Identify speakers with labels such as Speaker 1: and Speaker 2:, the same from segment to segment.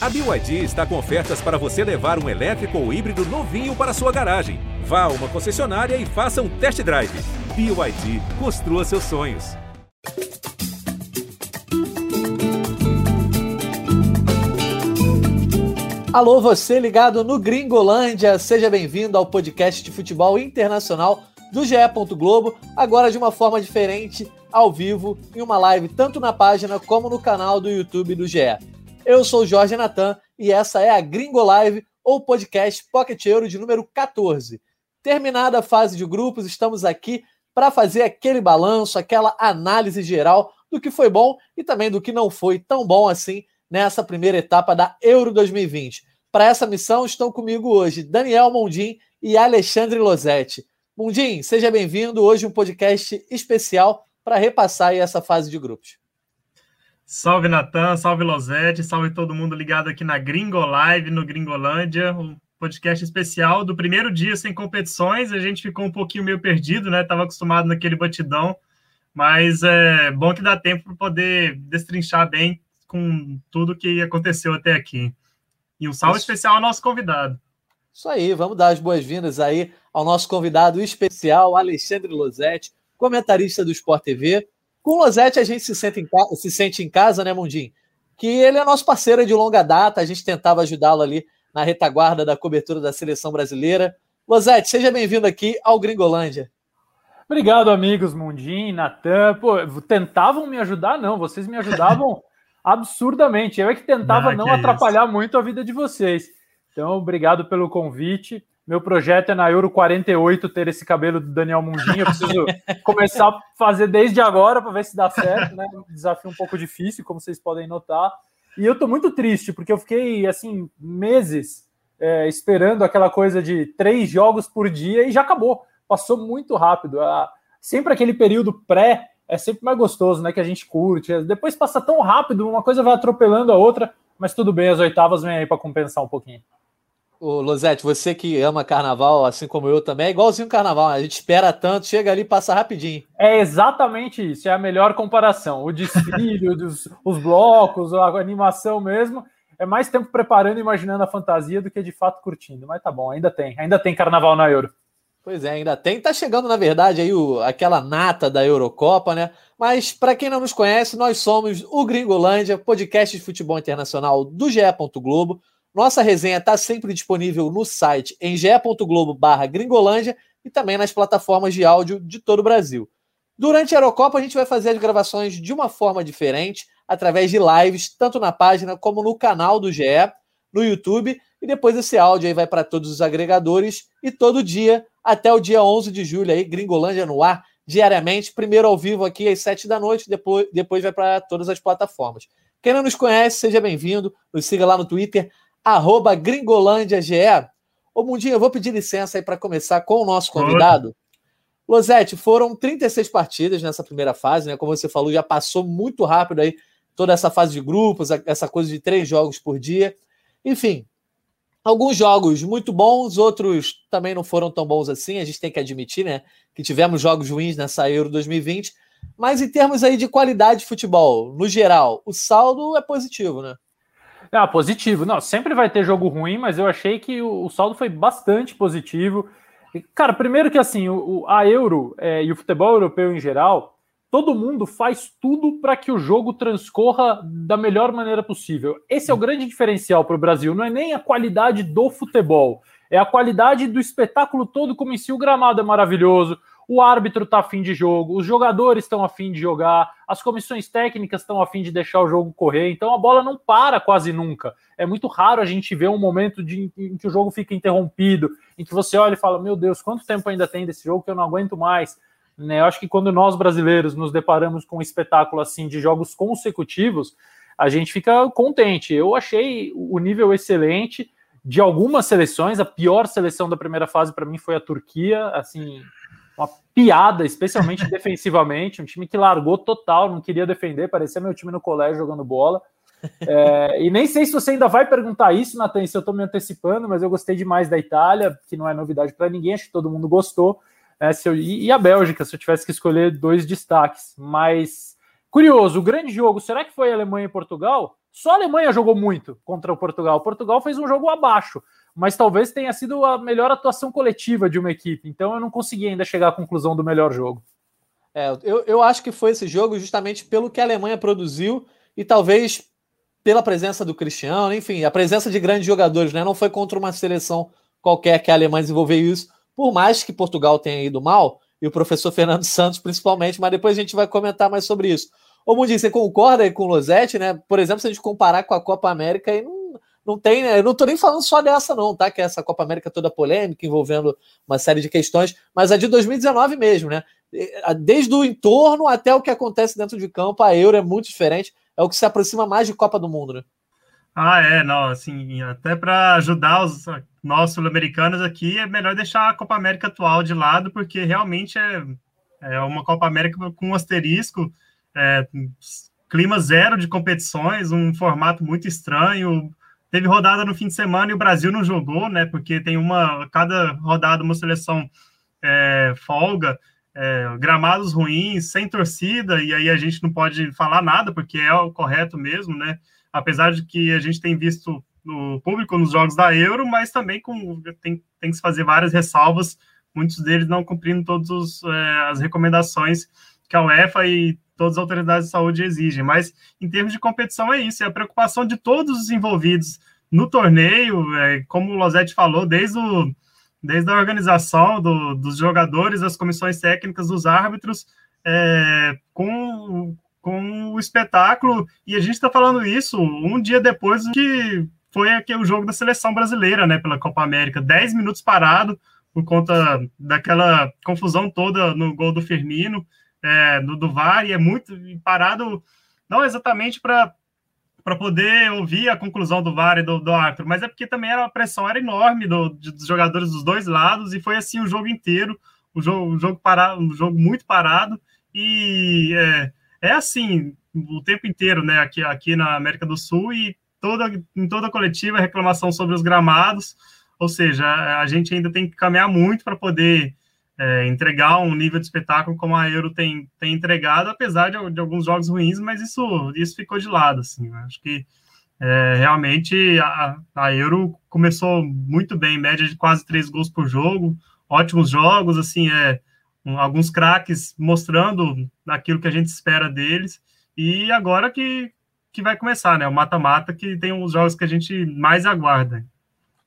Speaker 1: A BYD está com ofertas para você levar um elétrico ou híbrido novinho para sua garagem. Vá a uma concessionária e faça um test drive. BYD, construa seus sonhos.
Speaker 2: Alô, você ligado no Gringolândia, seja bem-vindo ao podcast de futebol internacional do GE. Globo, agora de uma forma diferente, ao vivo, em uma live tanto na página como no canal do YouTube do GE. Eu sou o Jorge Natan e essa é a Gringo Live, ou podcast Pocket Euro de número 14. Terminada a fase de grupos, estamos aqui para fazer aquele balanço, aquela análise geral do que foi bom e também do que não foi tão bom assim nessa primeira etapa da Euro 2020. Para essa missão estão comigo hoje Daniel Mondim e Alexandre Losetti. Mundim, seja bem-vindo. Hoje um podcast especial para repassar essa fase de grupos.
Speaker 3: Salve Natan, salve Losete, salve todo mundo ligado aqui na Gringo Live, no Gringolândia, um podcast especial do primeiro dia sem competições. A gente ficou um pouquinho meio perdido, né? Tava acostumado naquele batidão, mas é bom que dá tempo para poder destrinchar bem com tudo que aconteceu até aqui. E um salve Isso. especial ao nosso convidado.
Speaker 2: Isso aí, vamos dar as boas-vindas aí ao nosso convidado especial, Alexandre Losetti, comentarista do Sport TV, com o Losetti a gente se sente, em se sente em casa, né, Mundim? Que ele é nosso parceiro de longa data, a gente tentava ajudá-lo ali na retaguarda da cobertura da seleção brasileira. Losetti, seja bem-vindo aqui ao Gringolândia.
Speaker 4: Obrigado, amigos Mundim, Natan. Pô, tentavam me ajudar? Não, vocês me ajudavam absurdamente. Eu é que tentava ah, não atrapalhar isso. muito a vida de vocês. Então, obrigado pelo convite. Meu projeto é na Euro 48 ter esse cabelo do Daniel Mundinho. Eu preciso começar a fazer desde agora para ver se dá certo, né? Um desafio um pouco difícil, como vocês podem notar. E eu tô muito triste, porque eu fiquei, assim, meses é, esperando aquela coisa de três jogos por dia e já acabou. Passou muito rápido. Ah, sempre aquele período pré é sempre mais gostoso, né? Que a gente curte. Depois passa tão rápido, uma coisa vai atropelando a outra, mas tudo bem, as oitavas vêm aí para compensar um pouquinho.
Speaker 2: Ô, Losete, você que ama carnaval, assim como eu também, é igualzinho carnaval. Né? A gente espera tanto, chega ali e passa rapidinho.
Speaker 4: É exatamente isso, é a melhor comparação. O desfile, os, os blocos, a animação mesmo. É mais tempo preparando e imaginando a fantasia do que de fato curtindo. Mas tá bom, ainda tem. Ainda tem carnaval na Euro.
Speaker 2: Pois é, ainda tem. Tá chegando, na verdade, aí o, aquela nata da Eurocopa, né? Mas para quem não nos conhece, nós somos o Gringolândia, podcast de futebol internacional do GE. Globo. Nossa resenha está sempre disponível no site em ge.globo gringolândia e também nas plataformas de áudio de todo o Brasil. Durante a Eurocopa, a gente vai fazer as gravações de uma forma diferente, através de lives, tanto na página como no canal do GE, no YouTube, e depois esse áudio aí vai para todos os agregadores e todo dia, até o dia 11 de julho aí, Gringolândia no ar, diariamente, primeiro ao vivo aqui às 7 da noite, depois, depois vai para todas as plataformas. Quem não nos conhece, seja bem-vindo, nos siga lá no Twitter, arroba gringolândiage. Ô Mundinho, eu vou pedir licença aí para começar com o nosso convidado. Losete, foram 36 partidas nessa primeira fase, né? Como você falou, já passou muito rápido aí toda essa fase de grupos, essa coisa de três jogos por dia. Enfim, alguns jogos muito bons, outros também não foram tão bons assim, a gente tem que admitir, né? Que tivemos jogos ruins nessa Euro 2020. Mas em termos aí de qualidade de futebol, no geral, o saldo é positivo, né?
Speaker 4: Ah, positivo. Não, sempre vai ter jogo ruim, mas eu achei que o, o saldo foi bastante positivo. Cara, primeiro que assim, o, a Euro é, e o futebol europeu em geral, todo mundo faz tudo para que o jogo transcorra da melhor maneira possível. Esse é o grande diferencial para o Brasil. Não é nem a qualidade do futebol, é a qualidade do espetáculo todo, como em si o gramado é maravilhoso, o árbitro está afim de jogo, os jogadores estão afim de jogar, as comissões técnicas estão afim de deixar o jogo correr, então a bola não para quase nunca. É muito raro a gente ver um momento de, em que o jogo fica interrompido, em que você olha e fala: Meu Deus, quanto tempo ainda tem desse jogo que eu não aguento mais. Né? Eu acho que quando nós brasileiros nos deparamos com um espetáculo assim de jogos consecutivos, a gente fica contente. Eu achei o nível excelente de algumas seleções. A pior seleção da primeira fase para mim foi a Turquia, assim, uma piada, especialmente defensivamente, um time que largou total, não queria defender, parecia meu time no colégio jogando bola. É, e nem sei se você ainda vai perguntar isso, Natan, se eu estou me antecipando, mas eu gostei demais da Itália, que não é novidade para ninguém, acho que todo mundo gostou. É, eu, e a Bélgica, se eu tivesse que escolher dois destaques. Mas, curioso, o grande jogo, será que foi Alemanha e Portugal? Só a Alemanha jogou muito contra o Portugal. O Portugal fez um jogo abaixo, mas talvez tenha sido a melhor atuação coletiva de uma equipe. Então eu não consegui ainda chegar à conclusão do melhor jogo.
Speaker 2: É, eu, eu acho que foi esse jogo justamente pelo que a Alemanha produziu e talvez pela presença do Cristiano, enfim, a presença de grandes jogadores, né? Não foi contra uma seleção qualquer que a Alemanha desenvolveu isso, por mais que Portugal tenha ido mal, e o professor Fernando Santos principalmente, mas depois a gente vai comentar mais sobre isso. Ô Mundinho, você concorda com o Losetti, né? Por exemplo, se a gente comparar com a Copa América, aí não, não tem, né? Eu não tô nem falando só dessa, não, tá? Que é essa Copa América toda polêmica, envolvendo uma série de questões, mas a de 2019 mesmo, né? Desde o entorno até o que acontece dentro de campo, a Euro é muito diferente é o que se aproxima mais de Copa do Mundo, né?
Speaker 3: Ah, é, não, assim, até para ajudar os nossos sul-americanos aqui, é melhor deixar a Copa América atual de lado, porque realmente é, é uma Copa América com um asterisco, é, clima zero de competições, um formato muito estranho. Teve rodada no fim de semana e o Brasil não jogou, né? Porque tem uma, cada rodada uma seleção é, folga é, gramados ruins, sem torcida, e aí a gente não pode falar nada, porque é o correto mesmo, né? Apesar de que a gente tem visto o público nos jogos da Euro, mas também com, tem, tem que se fazer várias ressalvas, muitos deles não cumprindo todas é, as recomendações que a UEFA e todas as autoridades de saúde exigem. Mas em termos de competição é isso, é a preocupação de todos os envolvidos no torneio, é, como o Losetti falou, desde o desde a organização do, dos jogadores, das comissões técnicas, dos árbitros, é, com, com o espetáculo. E a gente está falando isso um dia depois que foi aqui o jogo da seleção brasileira, né, pela Copa América. Dez minutos parado por conta daquela confusão toda no gol do Firmino, é, no do VAR, e é muito parado, não exatamente para para poder ouvir a conclusão do VAR e do, do árbitro, mas é porque também a pressão era enorme do, dos jogadores dos dois lados, e foi assim o jogo inteiro, o jogo, o jogo, parado, um jogo muito parado, e é, é assim o tempo inteiro, né, aqui, aqui na América do Sul, e toda, em toda a coletiva reclamação sobre os gramados, ou seja, a gente ainda tem que caminhar muito para poder é, entregar um nível de espetáculo como a Euro tem, tem entregado, apesar de, de alguns jogos ruins, mas isso, isso ficou de lado. Assim, né? Acho que é, realmente a, a Euro começou muito bem, média de quase três gols por jogo, ótimos jogos, assim, é, um, alguns craques mostrando aquilo que a gente espera deles, e agora que, que vai começar, né? O mata-mata, que tem os jogos que a gente mais aguarda.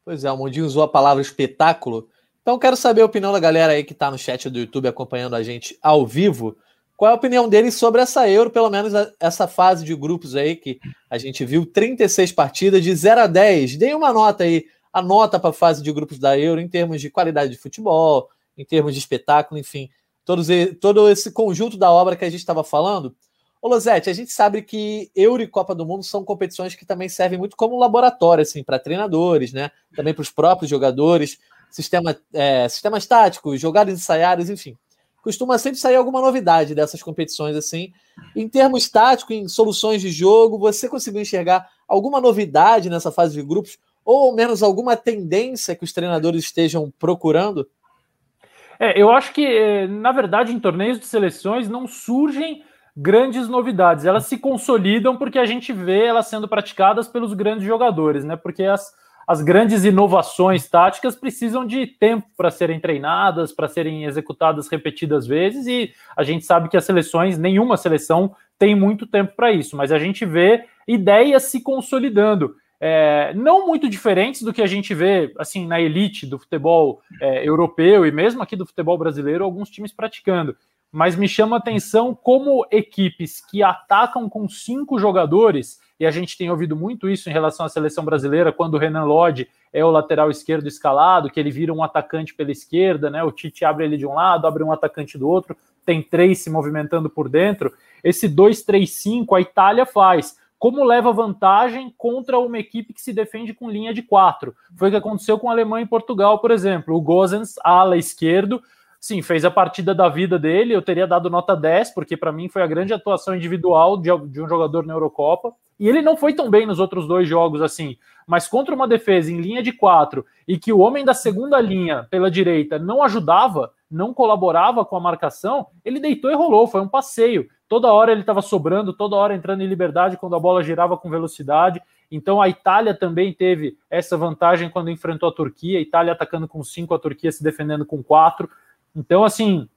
Speaker 2: Pois é, o Mundinho usou a palavra espetáculo. Então, quero saber a opinião da galera aí que está no chat do YouTube acompanhando a gente ao vivo. Qual é a opinião deles sobre essa Euro, pelo menos essa fase de grupos aí que a gente viu 36 partidas de 0 a 10. Deem uma nota aí, a nota para a fase de grupos da Euro em termos de qualidade de futebol, em termos de espetáculo, enfim, todos, todo esse conjunto da obra que a gente estava falando. Ô Losete, a gente sabe que Euro e Copa do Mundo são competições que também servem muito como laboratório, assim, para treinadores, né? Também para os próprios jogadores sistema, é, sistemas táticos, jogadas ensaiadas, enfim. Costuma sempre sair alguma novidade dessas competições assim. Em termos táticos, em soluções de jogo, você conseguiu enxergar alguma novidade nessa fase de grupos? Ou ao menos alguma tendência que os treinadores estejam procurando?
Speaker 4: É, eu acho que, é, na verdade, em torneios de seleções não surgem grandes novidades. Elas se consolidam porque a gente vê elas sendo praticadas pelos grandes jogadores, né? Porque as, as grandes inovações táticas precisam de tempo para serem treinadas, para serem executadas repetidas vezes, e a gente sabe que as seleções, nenhuma seleção tem muito tempo para isso, mas a gente vê ideias se consolidando. É, não muito diferentes do que a gente vê assim na elite do futebol é, europeu e mesmo aqui do futebol brasileiro, alguns times praticando. Mas me chama a atenção como equipes que atacam com cinco jogadores e a gente tem ouvido muito isso em relação à seleção brasileira, quando o Renan Lodge é o lateral esquerdo escalado, que ele vira um atacante pela esquerda, né? O Tite abre ele de um lado, abre um atacante do outro, tem três se movimentando por dentro. Esse 2-3-5 a Itália faz. Como leva vantagem contra uma equipe que se defende com linha de quatro? Foi o que aconteceu com a Alemanha e Portugal, por exemplo. O Gozens, ala esquerdo, sim, fez a partida da vida dele. Eu teria dado nota 10, porque para mim foi a grande atuação individual de, de um jogador na Eurocopa. E ele não foi tão bem nos outros dois jogos assim, mas contra uma defesa em linha de quatro e que o homem da segunda linha pela direita não ajudava, não colaborava com a marcação, ele deitou e rolou, foi um passeio. toda hora ele estava sobrando, toda hora entrando em liberdade quando a bola girava com velocidade. Então a Itália também teve essa vantagem quando enfrentou a Turquia, a Itália atacando com cinco, a Turquia se defendendo com quatro. Então, assim,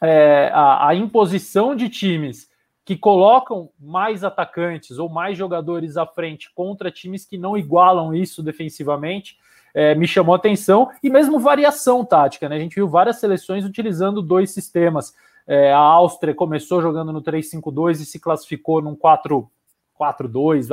Speaker 4: é, a, a imposição de times que colocam mais atacantes ou mais jogadores à frente contra times que não igualam isso defensivamente, é, me chamou atenção, e mesmo variação tática, né? A gente viu várias seleções utilizando dois sistemas. É, a Áustria começou jogando no 3-5-2 e se classificou num 4-4-2,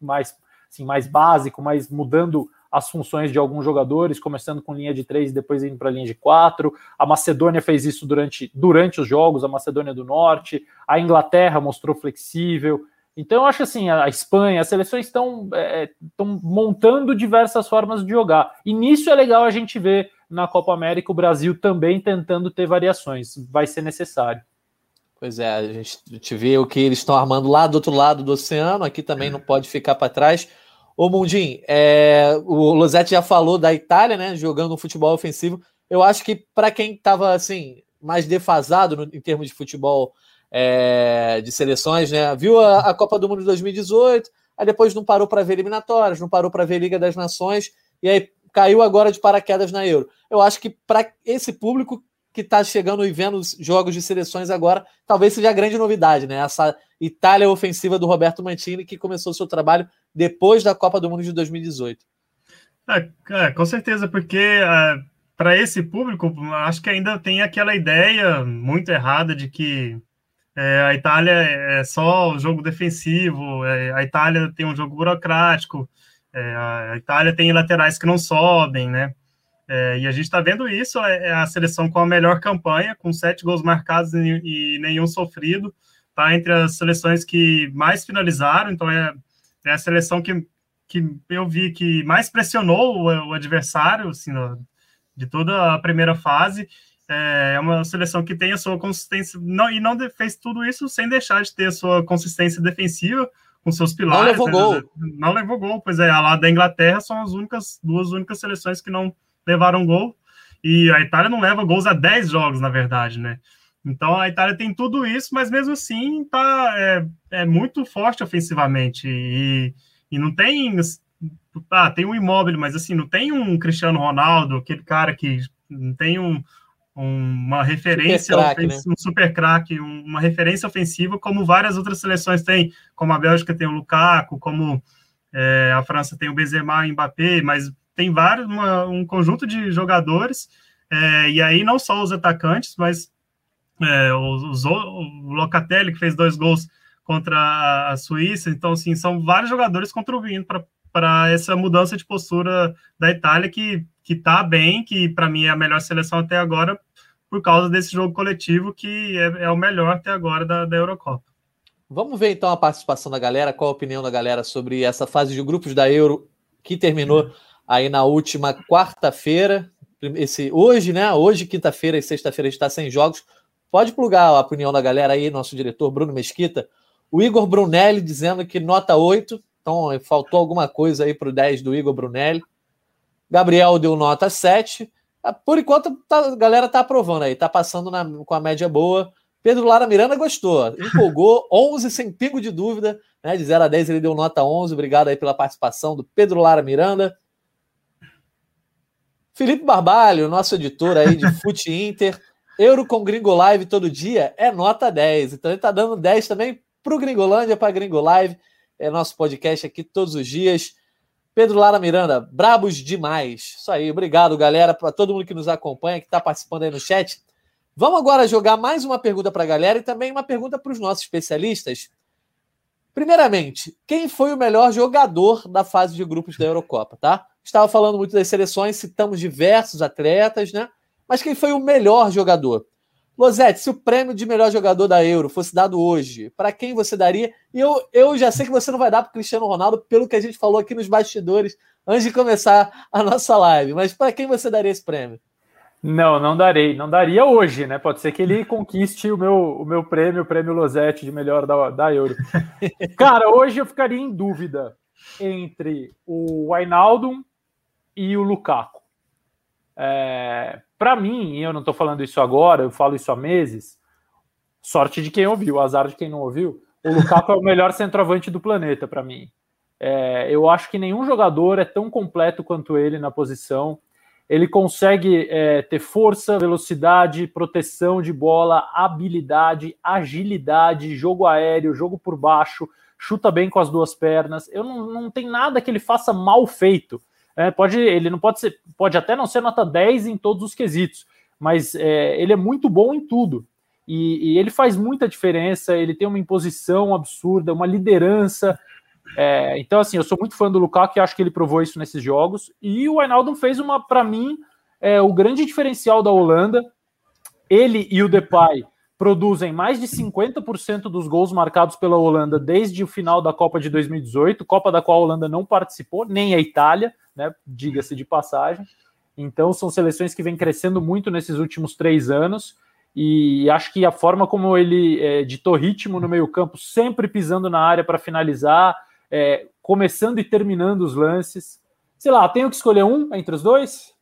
Speaker 4: mais, assim, mais básico, mas mudando as funções de alguns jogadores, começando com linha de três e depois indo para linha de quatro. A Macedônia fez isso durante, durante os jogos, a Macedônia do Norte, a Inglaterra mostrou flexível. Então, eu acho assim, a Espanha, as seleções estão é, montando diversas formas de jogar. E nisso é legal a gente ver na Copa América o Brasil também tentando ter variações. Vai ser necessário.
Speaker 2: Pois é, a gente vê o que eles estão armando lá do outro lado do oceano, aqui também não pode ficar para trás. Ô Mundim, é, o Losetti já falou da Itália, né? Jogando um futebol ofensivo. Eu acho que para quem estava assim mais defasado no, em termos de futebol é, de seleções, né? Viu a, a, Copa do Mundo de 2018, aí depois não parou para ver eliminatórias, não parou para ver Liga das Nações e aí caiu agora de paraquedas na Euro. Eu acho que para esse público que está chegando e vendo os jogos de seleções agora, talvez seja a grande novidade, né? Essa Itália ofensiva do Roberto Mantini, que começou seu trabalho depois da Copa do Mundo de 2018.
Speaker 3: É, é, com certeza, porque é, para esse público, acho que ainda tem aquela ideia muito errada de que é, a Itália é só o jogo defensivo, é, a Itália tem um jogo burocrático, é, a Itália tem laterais que não sobem, né? É, e a gente está vendo isso, é, a seleção com a melhor campanha, com sete gols marcados e, nenhum sofrido, tá entre as seleções que mais finalizaram, então é é a seleção que, que eu vi que mais pressionou o, o adversário, assim, de toda a primeira fase. É, é uma seleção que tem a sua consistência, não, e não fez tudo isso sem deixar de ter a sua consistência defensiva, com seus pilares.
Speaker 2: Não levou né? gol.
Speaker 3: Não levou gol, pois é, a lá da Inglaterra são as únicas, duas únicas seleções que não levaram gol, e a Itália não leva gols há 10 jogos, na verdade, né? Então a Itália tem tudo isso, mas mesmo assim tá, é, é muito forte ofensivamente. E, e não tem. Ah, tem um imóvel, mas assim, não tem um Cristiano Ronaldo, aquele cara que não tem um, uma referência, super crack, né? um super craque, uma referência ofensiva, como várias outras seleções têm, como a Bélgica tem o Lukaku, como é, a França tem o Benzema e o Mbappé, mas tem vários, uma, um conjunto de jogadores, é, e aí não só os atacantes, mas é, o, Locatelli, que fez dois gols contra a Suíça. Então, assim, são vários jogadores contribuindo para essa mudança de postura da Itália, que está bem, que para mim é a melhor seleção até agora, por causa desse jogo coletivo, que é, é o melhor até agora da, da Eurocopa.
Speaker 2: Vamos ver então a participação da galera, qual a opinião da galera sobre essa fase de grupos da Euro que terminou aí na última quarta-feira. Esse hoje, né? Hoje, quinta-feira e sexta-feira está sem jogos. Pode plugar a opinião da galera aí, nosso diretor Bruno Mesquita. O Igor Brunelli dizendo que nota 8, então faltou alguma coisa aí para o 10 do Igor Brunelli. Gabriel deu nota 7. Ah, por enquanto, tá, a galera tá aprovando aí, tá passando na, com a média boa. Pedro Lara Miranda gostou, empolgou, 11 sem pingo de dúvida, né? De 0 a 10 ele deu nota 11. Obrigado aí pela participação do Pedro Lara Miranda. Felipe Barbalho, nosso editor aí de Fute Inter, Euro com Gringo Live todo dia é nota 10. Então ele está dando 10 também para o Gringolândia, para Gringo Live. É nosso podcast aqui todos os dias. Pedro Lara Miranda, brabos demais. Isso aí, obrigado, galera, para todo mundo que nos acompanha, que está participando aí no chat. Vamos agora jogar mais uma pergunta para a galera e também uma pergunta para os nossos especialistas. Primeiramente, quem foi o melhor jogador da fase de grupos da Eurocopa, tá? Estava falando muito das seleções, citamos diversos atletas, né? Mas quem foi o melhor jogador? Losete, se o prêmio de melhor jogador da Euro fosse dado hoje, para quem você daria? E eu, eu já sei que você não vai dar para Cristiano Ronaldo, pelo que a gente falou aqui nos bastidores antes de começar a nossa live. Mas para quem você daria esse prêmio?
Speaker 4: Não, não darei. Não daria hoje, né? Pode ser que ele conquiste o meu, o meu prêmio, o prêmio Losete de melhor da, da Euro. Cara, hoje eu ficaria em dúvida entre o Wijnaldum e o Lukaku. É, para mim, e eu não estou falando isso agora, eu falo isso há meses, Sorte de quem ouviu, azar de quem não ouviu. O Lukaku é o melhor centroavante do planeta para mim. É, eu acho que nenhum jogador é tão completo quanto ele na posição. Ele consegue é, ter força, velocidade, proteção de bola, habilidade, agilidade, jogo aéreo, jogo por baixo, chuta bem com as duas pernas. Eu não, não tem nada que ele faça mal feito. É, pode, ele não pode ser, pode até não ser nota 10 em todos os quesitos, mas é, ele é muito bom em tudo. E, e, ele faz muita diferença, ele tem uma imposição absurda, uma liderança. É, então, assim, eu sou muito fã do Lukaku e acho que ele provou isso nesses jogos. E o Wijnaldum fez uma, para mim, é, o grande diferencial da Holanda. Ele e o Depay produzem mais de 50% dos gols marcados pela Holanda desde o final da Copa de 2018, Copa da qual a Holanda não participou, nem a Itália, né, diga-se de passagem. Então, são seleções que vêm crescendo muito nesses últimos três anos. E acho que a forma como ele é, ditou ritmo no meio-campo, sempre pisando na área para finalizar, é, começando e terminando os lances. Sei lá, tenho que escolher um entre os dois?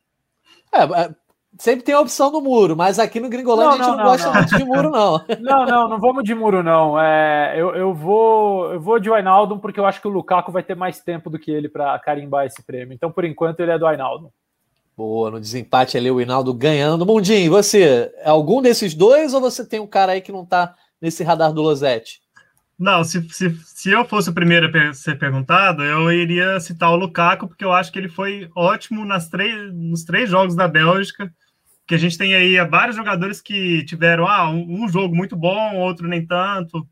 Speaker 2: É, é sempre tem a opção do muro, mas aqui no Gringolândia não, a gente não, não gosta não. muito de muro, não.
Speaker 4: Não, não, não vamos de muro, não. É, eu, eu, vou, eu vou de Wijnaldum porque eu acho que o Lukaku vai ter mais tempo do que ele para carimbar esse prêmio. Então, por enquanto, ele é do Wijnaldum.
Speaker 2: Boa, no desempate ali o Hinaldo ganhando. Mundinho, você, é algum desses dois ou você tem um cara aí que não tá nesse radar do Losete?
Speaker 3: Não, se, se, se eu fosse o primeiro a ser perguntado, eu iria citar o Lukaku, porque eu acho que ele foi ótimo nas três, nos três jogos da Bélgica, que a gente tem aí vários jogadores que tiveram ah, um, um jogo muito bom, outro nem tanto.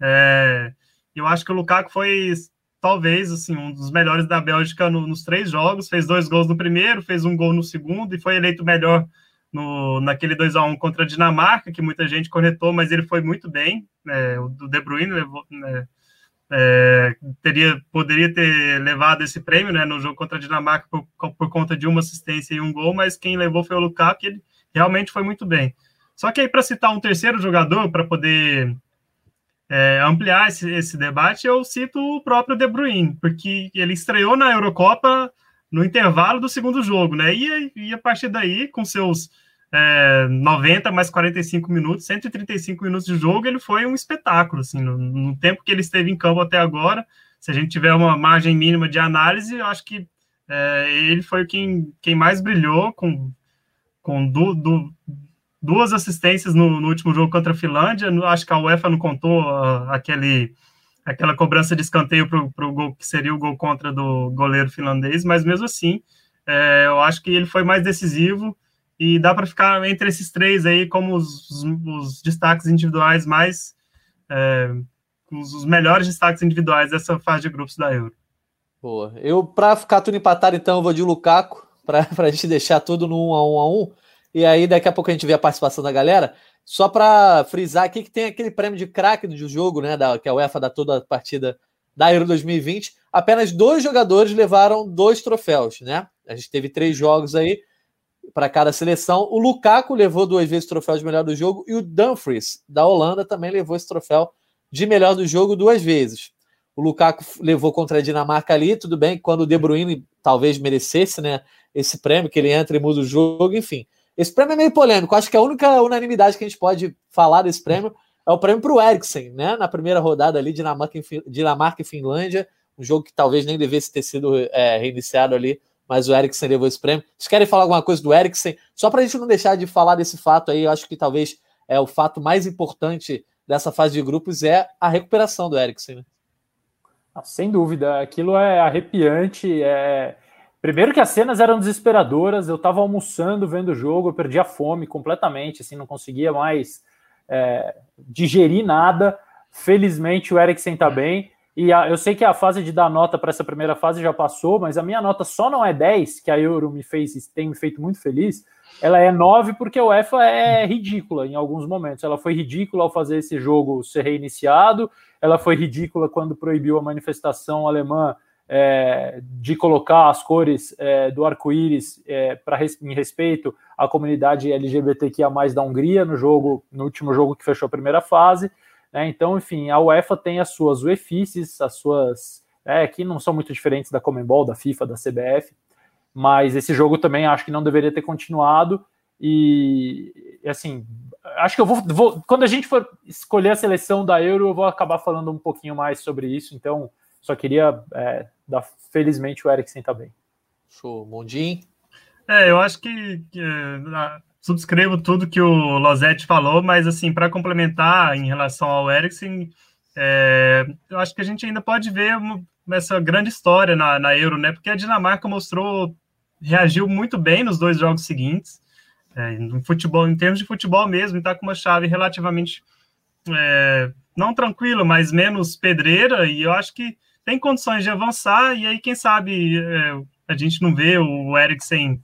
Speaker 3: É, eu acho que o Lukaku foi talvez assim um dos melhores da Bélgica no, nos três jogos. Fez dois gols no primeiro, fez um gol no segundo e foi eleito melhor no, naquele 2 a 1 contra a Dinamarca, que muita gente cornetou, mas ele foi muito bem. É, o De Bruyne levou, né, é, teria, poderia ter levado esse prêmio né, no jogo contra a Dinamarca por, por conta de uma assistência e um gol, mas quem levou foi o Lukaku, e ele realmente foi muito bem. Só que aí, para citar um terceiro jogador, para poder é, ampliar esse, esse, debate, eu cito o próprio De Bruyne, porque ele estreou na Eurocopa no intervalo do segundo jogo, né? E, e a partir daí, com seus é, 90 mais 45 minutos, 135 minutos de jogo, ele foi um espetáculo, assim, no, no, tempo que ele esteve em campo até agora. Se a gente tiver uma margem mínima de análise, eu acho que é, ele foi quem, quem mais brilhou com, com do, do, duas assistências no, no, último jogo contra a Finlândia. Acho que a UEFA não contou uh, aquele, aquela cobrança de escanteio para o gol que seria o gol contra do goleiro finlandês, mas mesmo assim, é, eu acho que ele foi mais decisivo e dá para ficar entre esses três aí como os, os, destaques individuais mais é, os, os, melhores destaques individuais dessa fase de grupos da Euro.
Speaker 2: Boa. Eu, para ficar tudo empatado, então, eu vou de Lukaku, para a gente deixar tudo no 1 a 1 a 1 e aí, daqui a pouco a gente vê a participação da galera. Só para frisar aqui que tem aquele prêmio de craque do jogo, né? Da, que a UEFA dá toda a partida da Euro 2020. Apenas dois jogadores levaram dois troféus, né? A gente teve três jogos aí para cada seleção. O Lukaku levou duas vezes o troféu de melhor do jogo e o Dumfries, da Holanda, também levou esse troféu de melhor do jogo duas vezes. O Lukaku levou contra a Dinamarca ali, tudo bem, quando o De Bruyne talvez merecesse, né, esse prêmio, que ele entra e muda o jogo, enfim. Esse prêmio é meio polêmico. Acho que a única unanimidade que a gente pode falar desse prêmio é o prêmio para o Eriksen, né? Na primeira rodada ali, Dinamarca, Dinamarca e Finlândia, um jogo que talvez nem devesse ter sido é, reiniciado ali, mas o Eriksen levou esse prêmio. Vocês querem falar alguma coisa do Eriksen? Só para a gente não deixar de falar desse fato aí, eu acho que talvez é o fato mais importante dessa fase de grupos é a recuperação do Eriksen. Né?
Speaker 4: Ah, sem dúvida, aquilo é arrepiante, é Primeiro que as cenas eram desesperadoras, eu estava almoçando, vendo o jogo, eu perdi a fome completamente, assim, não conseguia mais é, digerir nada. Felizmente o Eriksen está bem. E a, eu sei que a fase de dar nota para essa primeira fase já passou, mas a minha nota só não é 10, que a Euro me fez, tem me feito muito feliz. Ela é 9 porque a UEFA é ridícula em alguns momentos. Ela foi ridícula ao fazer esse jogo ser reiniciado, ela foi ridícula quando proibiu a manifestação alemã é, de colocar as cores é, do arco-íris é, em respeito à comunidade LGBTQIA da Hungria no jogo, no último jogo que fechou a primeira fase. Né? Então, enfim, a UEFA tem as suas UEFICs, as suas é, que não são muito diferentes da Comembol, da FIFA, da CBF, mas esse jogo também acho que não deveria ter continuado. E, assim, acho que eu vou, vou, Quando a gente for escolher a seleção da Euro, eu vou acabar falando um pouquinho mais sobre isso. Então, só queria é, dar. Felizmente o Eriksen tá bem.
Speaker 2: Show. Mondinho?
Speaker 3: É, eu acho que, que uh, subscrevo tudo que o Losetti falou, mas assim, para complementar em relação ao Eriksen, é, eu acho que a gente ainda pode ver uma, essa grande história na, na Euro, né? Porque a Dinamarca mostrou, reagiu muito bem nos dois jogos seguintes, é, no futebol, em termos de futebol mesmo, está com uma chave relativamente é, não tranquila, mas menos pedreira, e eu acho que tem condições de avançar, e aí, quem sabe, é, a gente não vê o Eriksen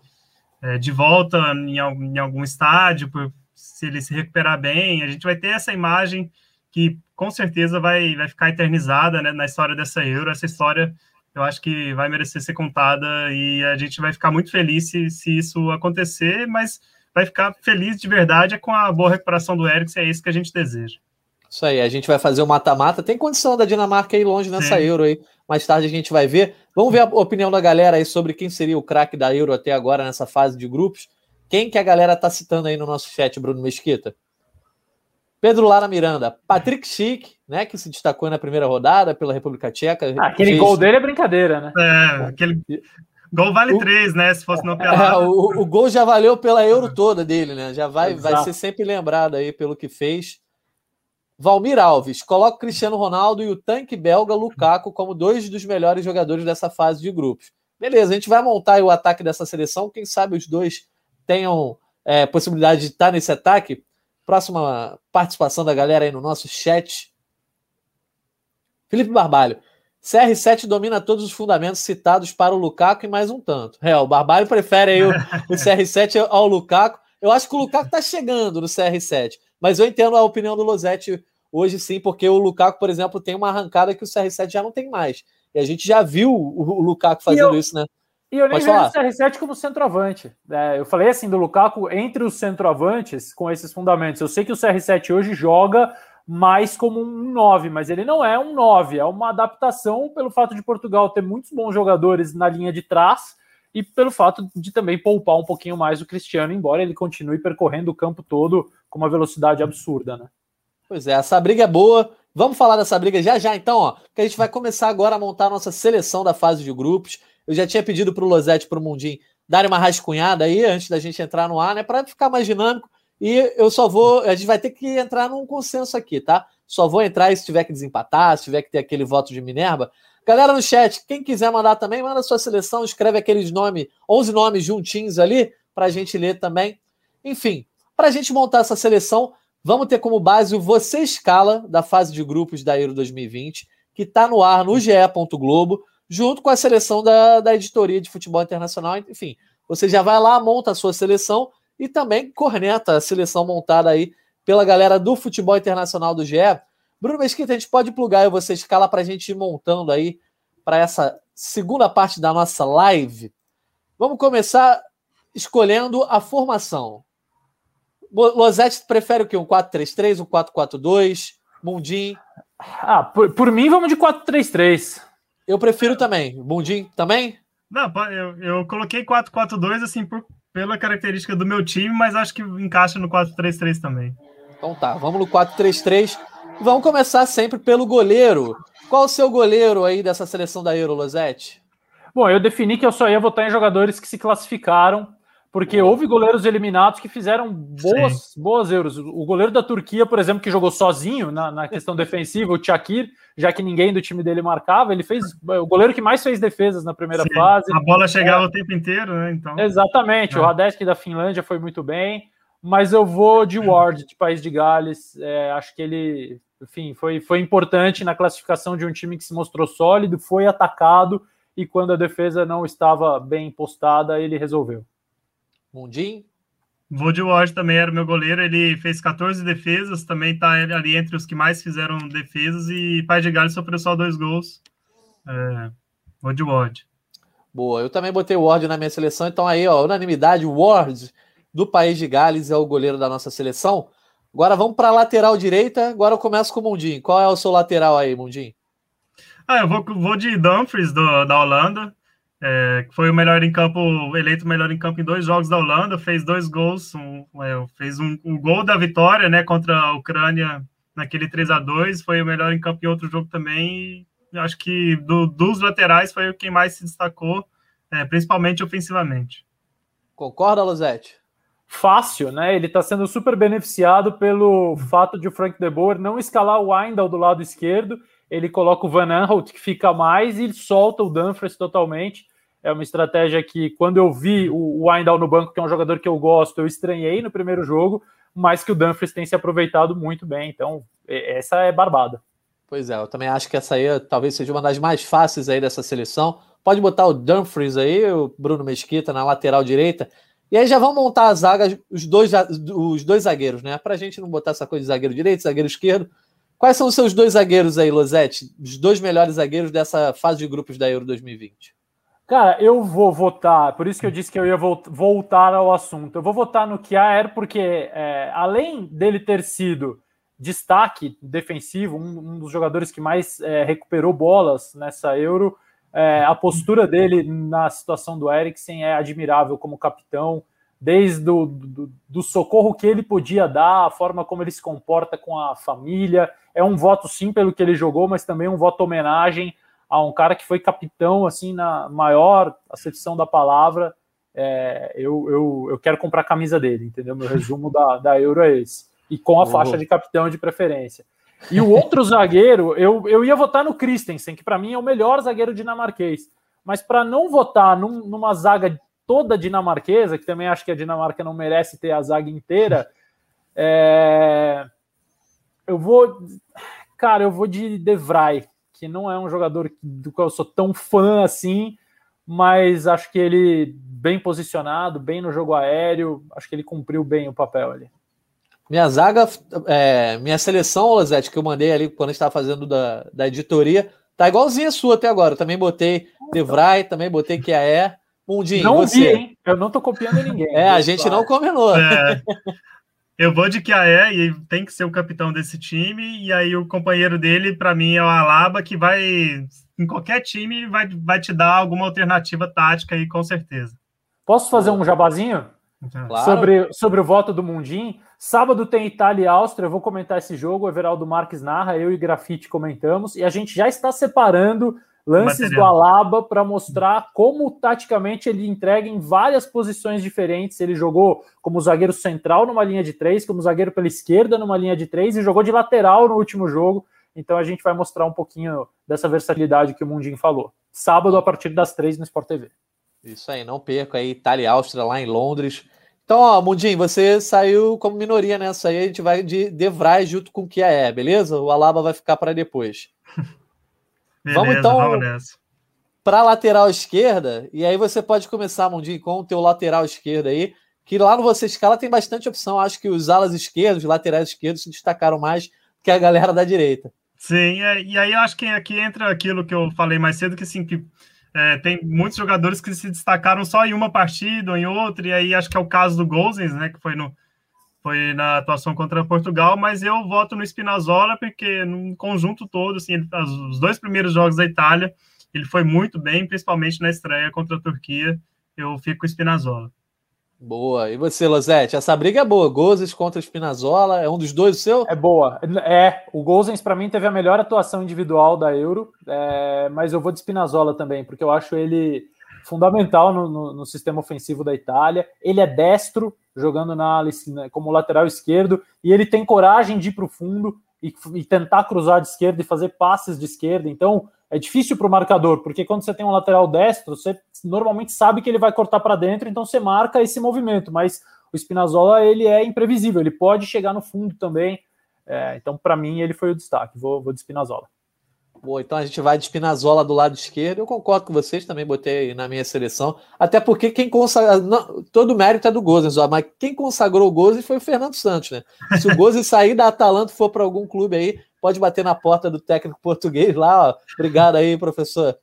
Speaker 3: é, de volta em, em, algum estádio, por, se ele se recuperar bem, a gente vai ter essa imagem que com certeza vai, vai ficar eternizada né, na história dessa Euro. Essa história eu acho que vai merecer ser contada e a gente vai ficar muito feliz se, se isso acontecer, mas vai ficar feliz de verdade com a boa recuperação do Eriksen, é isso que a gente deseja.
Speaker 2: Isso aí, a gente vai fazer o mata-mata. Tem condição da Dinamarca ir longe nessa Sim. Euro aí. Mais tarde a gente vai ver. Vamos ver a opinião da galera aí sobre quem seria o craque da Euro até agora nessa fase de grupos. Quem que a galera tá citando aí no nosso chat, Bruno Mesquita? Pedro Lara Miranda, Patrick Schick, né, que se destacou na primeira rodada pela República Tcheca.
Speaker 4: Ah, aquele fez... gol dele é brincadeira, né?
Speaker 3: É, aquele gol vale o... três, né? Se fosse no pelado.
Speaker 2: É, o, o, gol já valeu pela Euro toda dele, né? Já vai, vai ser sempre lembrado aí pelo que fez. Valmir Alves, coloca Cristiano Ronaldo e o tanque belga Lukaku como dois dos melhores jogadores dessa fase de grupos. Beleza, a gente vai montar o ataque dessa seleção. Quem sabe os dois tenham é, possibilidade de estar nesse ataque. Próxima participação da galera aí no nosso chat. Felipe Barbalho. CR7 domina todos os fundamentos citados para o Lukaku e mais um tanto. É, o Barbalho prefere o, o CR7 ao Lukaku. Eu acho que o Lukaku está chegando no CR7, mas eu entendo a opinião do Losetti hoje sim, porque o Lukaku, por exemplo, tem uma arrancada que o CR7 já não tem mais. E a gente já viu o, Lukaku fazendo eu, isso, né?
Speaker 4: E eu nem vejo o CR7 como centroavante. É, eu falei assim do Lukaku entre os centroavantes com esses fundamentos. Eu sei que o CR7 hoje joga mais como um 9, mas ele não é um 9, é uma adaptação pelo fato de Portugal ter muitos bons jogadores na linha de trás e pelo fato de também poupar um pouquinho mais o Cristiano, embora ele continue percorrendo o campo todo com uma velocidade absurda, né?
Speaker 2: Pois é, essa briga é boa. Vamos falar dessa briga já já, então, ó, que a gente vai começar agora a montar a nossa seleção da fase de grupos. Eu já tinha pedido para o Losete, para o Mundim, darem uma rascunhada aí antes da gente entrar no ar, né? Para ficar mais dinâmico. E eu só vou. A gente vai ter que entrar num consenso aqui, tá? Só vou entrar se tiver que desempatar, se tiver que ter aquele voto de Minerva. Galera no chat, quem quiser mandar também, manda sua seleção, escreve aqueles nomes, 11 nomes juntinhos ali, para a gente ler também. Enfim, para a gente montar essa seleção, vamos ter como base o Você Escala da fase de grupos da Euro 2020, que está no ar no GE. Globo junto com a seleção da, da editoria de futebol internacional. Enfim, você já vai lá, monta a sua seleção e também corneta a seleção montada aí pela galera do futebol internacional do GE. Bruno Mesquita, a gente pode plugar e você escala para a gente ir montando aí para essa segunda parte da nossa live. Vamos começar escolhendo a formação. Losetti prefere o quê? Um 4-3-3, um 4-4-2? Mundim?
Speaker 4: Ah, por, por mim, vamos de 4-3-3.
Speaker 2: Eu prefiro também. Bundim também?
Speaker 3: Não, eu, eu coloquei 4-4-2 assim por, pela característica do meu time, mas acho que encaixa no 4-3-3 também.
Speaker 2: Então tá, vamos no 4-3-3. Vamos começar sempre pelo goleiro. Qual o seu goleiro aí dessa seleção da Euro, Losetti?
Speaker 4: Bom, eu defini que eu só ia votar em jogadores que se classificaram porque houve goleiros eliminados que fizeram boas, boas euros. O goleiro da Turquia, por exemplo, que jogou sozinho na, na questão defensiva, o Chakir, já que ninguém do time dele marcava, ele fez o goleiro que mais fez defesas na primeira Sim, fase.
Speaker 3: A bola chegava é. o tempo inteiro, né?
Speaker 4: Então... Exatamente. É. O Radesk da Finlândia foi muito bem, mas eu vou de Ward, de País de Gales. É, acho que ele, enfim, foi, foi importante na classificação de um time que se mostrou sólido, foi atacado e quando a defesa não estava bem postada, ele resolveu.
Speaker 2: Mundim?
Speaker 3: Woody Ward também era o meu goleiro, ele fez 14 defesas, também está ali entre os que mais fizeram defesas, e Pai de Gales sofreu só dois gols. É, Woody Ward.
Speaker 2: Boa, eu também botei o Ward na minha seleção, então aí, ó, unanimidade, Ward do País de Gales é o goleiro da nossa seleção. Agora vamos para a lateral direita, agora eu começo com o Mundim. Qual é o seu lateral aí, Mundim?
Speaker 3: Ah, eu vou, vou de Dumfries do, da Holanda. é, foi o melhor em campo, eleito melhor em campo em dois jogos da Holanda, fez dois gols, um, é, fez um, um, gol da vitória, né, contra a Ucrânia naquele 3 a 2 foi o melhor em campo em outro jogo também. Acho que do, dos laterais foi quem mais se destacou, é, principalmente ofensivamente.
Speaker 2: Concorda, Luzete?
Speaker 4: Fácil, né? Ele está sendo super beneficiado pelo fato de o Frank de Boer não escalar o Windal do lado esquerdo. Ele coloca o Van Aanholt, que fica mais, e solta o Dumfries totalmente. É uma estratégia que, quando eu vi o Windal no banco, que é um jogador que eu gosto, eu estranhei no primeiro jogo, mas que o Dumfries tem se aproveitado muito bem. Então, essa é barbada.
Speaker 2: Pois é, eu também acho que essa aí talvez seja uma das mais fáceis aí dessa seleção. Pode botar o Dumfries aí, o Bruno Mesquita na lateral direita. E aí já vão montar a zaga, os dois, os dois zagueiros, né? Pra gente não botar essa coisa de zagueiro direito, zagueiro esquerdo. Quais são os seus dois zagueiros aí, Losete? Os dois melhores zagueiros dessa fase de grupos da Euro 2020?
Speaker 4: Cara, eu vou votar, por isso que eu disse que eu ia voltar ao assunto. Eu vou votar no Kjaer, porque é, além dele ter sido destaque defensivo, um, um dos jogadores que mais é, recuperou bolas nessa Euro, é, a postura dele na situação do Eriksen é admirável como capitão, desde do, do, do, socorro que ele podia dar, a forma como ele se comporta com a família. É um voto sim pelo que ele jogou, mas também um voto homenagem a um cara que foi capitão, assim, na maior acepção da palavra, é, eu, eu, eu quero comprar a camisa dele, entendeu? Meu resumo da, da Euro é esse. E com a faixa de capitão de preferência. E o outro zagueiro, eu, eu ia votar no Christensen, que para mim é o melhor zagueiro dinamarquês. Mas para não votar num, numa zaga toda dinamarquesa, que também acho que a Dinamarca não merece ter a zaga inteira, é... eu vou. Cara, eu vou de De Vrij que não é um jogador do qual eu sou tão fã assim, mas acho que ele bem posicionado, bem no jogo aéreo, acho que ele cumpriu bem o papel ali.
Speaker 2: Minha zaga, é, minha seleção, Lozete, que eu mandei ali quando estava fazendo da, da editoria, tá igualzinha a sua até agora. também botei Devray, também botei Kiaé. Mundinho,
Speaker 4: não
Speaker 2: você.
Speaker 4: vi, hein? Eu não tô copiando ninguém.
Speaker 2: É, a gente não combinou. É.
Speaker 3: Eu vou de Kiaé e tem que ser o capitão desse time. E aí o companheiro dele, para mim, é o Alaba, que vai, em qualquer time, vai, vai te dar alguma alternativa tática aí, com certeza.
Speaker 4: Posso fazer um jabazinho? Claro. Sobre, sobre o voto do Mundim. Sábado tem Itália e Áustria. Eu vou comentar esse jogo. O Everaldo Marques narra, eu e Grafite comentamos. E a gente já está separando lances do Alaba para mostrar como taticamente ele entrega em várias posições diferentes. Ele jogou como zagueiro central numa linha de três, como zagueiro pela esquerda numa linha de três e jogou de lateral no último jogo. Então a gente vai mostrar um pouquinho dessa versatilidade que o Mundinho falou. Sábado a partir das três no Sport TV.
Speaker 2: Isso aí, não perca aí Itália e Áustria lá em Londres. Então, ó, Mundinho, você saiu como minoria nessa aí, a gente vai de Devray junto com o que é, beleza? O Alaba vai ficar para depois. Beleza, vamos então para a lateral esquerda, e aí você pode começar, Mundinho, com o teu lateral esquerdo aí, que lá no Você Escala tem bastante opção. Acho que os alas esquerdos, os laterais esquerdos se destacaram mais que a galera da direita.
Speaker 3: Sim, é, e aí eu acho que aqui entra aquilo que eu falei mais cedo, que assim, que é, tem muitos jogadores que se destacaram só em uma partida ou em outra, e aí acho que é o caso do Gozens, né, que foi no, foi na atuação contra Portugal, mas eu voto no Spinazzola porque no conjunto todo, assim, os dois primeiros jogos da Itália, ele foi muito bem, principalmente na estreia contra a Turquia. Eu fico com o Spinazzola.
Speaker 2: Boa. E você, Lozete? Essa briga é boa. Gozes contra Spinazzola. É um dos dois o seu?
Speaker 4: É boa. É. O Gozens, para mim, teve a melhor atuação individual da Euro. É... Mas eu vou de Spinazzola também, porque eu acho ele fundamental no, no, no, sistema ofensivo da Itália. Ele é destro, jogando na, como lateral esquerdo, e ele tem coragem de ir para o fundo e, e, tentar cruzar de esquerda e fazer passes de esquerda. Então é difícil para o marcador, porque quando você tem um lateral destro, você normalmente sabe que ele vai cortar para dentro, então você marca esse movimento. Mas o Spinazzola ele é imprevisível, ele pode chegar no fundo também. É, então, para mim, ele foi o destaque. Vou, vou de Spinazzola.
Speaker 2: Boa, então a gente vai de Spinazzola do lado esquerdo. Eu concordo com vocês, também botei na minha seleção. Até porque quem consagrou. Todo mérito é do Gozens, mas quem consagrou o Gozens foi o Fernando Santos, né? Se o Gozens sair da Atalanta e for para algum clube aí, pode bater na porta do técnico português lá, ó. Obrigado aí, professor.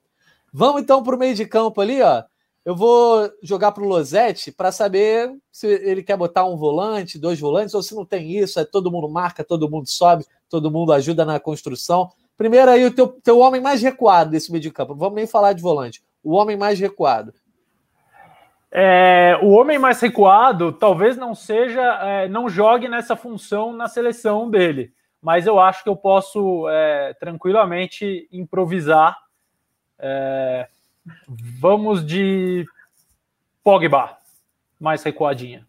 Speaker 2: Vamos então para o meio de campo ali, ó. Eu vou jogar para o Losete para saber se ele quer botar um volante, dois volantes, ou se não tem isso, é todo mundo marca, todo mundo sobe, todo mundo ajuda na construção. Primeiro aí, o teu, teu homem mais recuado desse meio de campo. Não vamos nem falar de volante. o homem mais recuado.
Speaker 4: É, o homem mais recuado talvez não seja, é, não jogue nessa função na seleção dele, mas eu acho que eu posso é, tranquilamente improvisar. É, vamos de Pogba, mais recuadinha.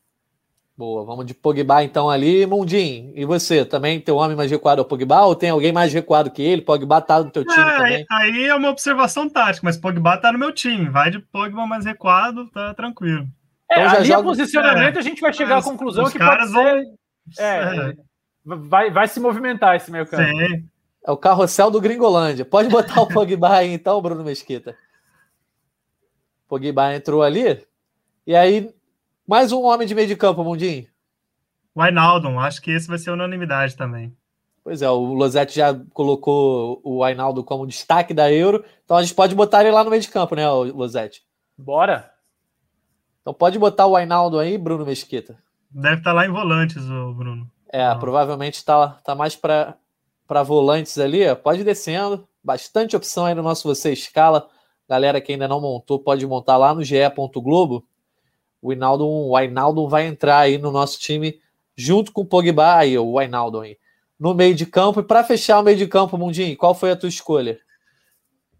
Speaker 2: Boa, vamos de Pogba então ali. Mundim, e você? Também tem um homem mais recuado ao Pogba ou tem alguém mais recuado que ele? Pogba tá no teu time é, também?
Speaker 3: Aí é uma observação tática, mas Pogba tá no meu time. Vai de Pogba mais recuado, tá tranquilo.
Speaker 4: É, então, ali joga... posicionamento é, a gente vai chegar à conclusão que pode ser... É, é, vai, vai se movimentar esse meio campo. Sim.
Speaker 2: É o carrossel do Gringolândia. Pode botar o Pogba aí então, Bruno Mesquita. Pogba entrou ali. E aí, mais um homem de meio de campo, Mundinho.
Speaker 3: O Ainaldo, acho que esse vai ser unanimidade também.
Speaker 2: Pois é, o Losetti já colocou o Ainaldo como destaque da Euro, então a gente pode botar ele lá no meio de campo, né, Losetti?
Speaker 4: Bora!
Speaker 2: Então pode botar o Ainaldo aí, Bruno Mesquita.
Speaker 3: Deve estar tá lá em volantes, o Bruno.
Speaker 2: É, Não. provavelmente está tá mais para volantes ali. Pode ir descendo. Bastante opção aí no nosso Você Escala. Galera que ainda não montou, pode montar lá no ge.globo o Hinaldo, o Ainaldo vai entrar aí no nosso time junto com o Pogba aí, o Ainaldo aí, no meio de campo. E para fechar o meio de campo, Mundinho, qual foi a tua escolha?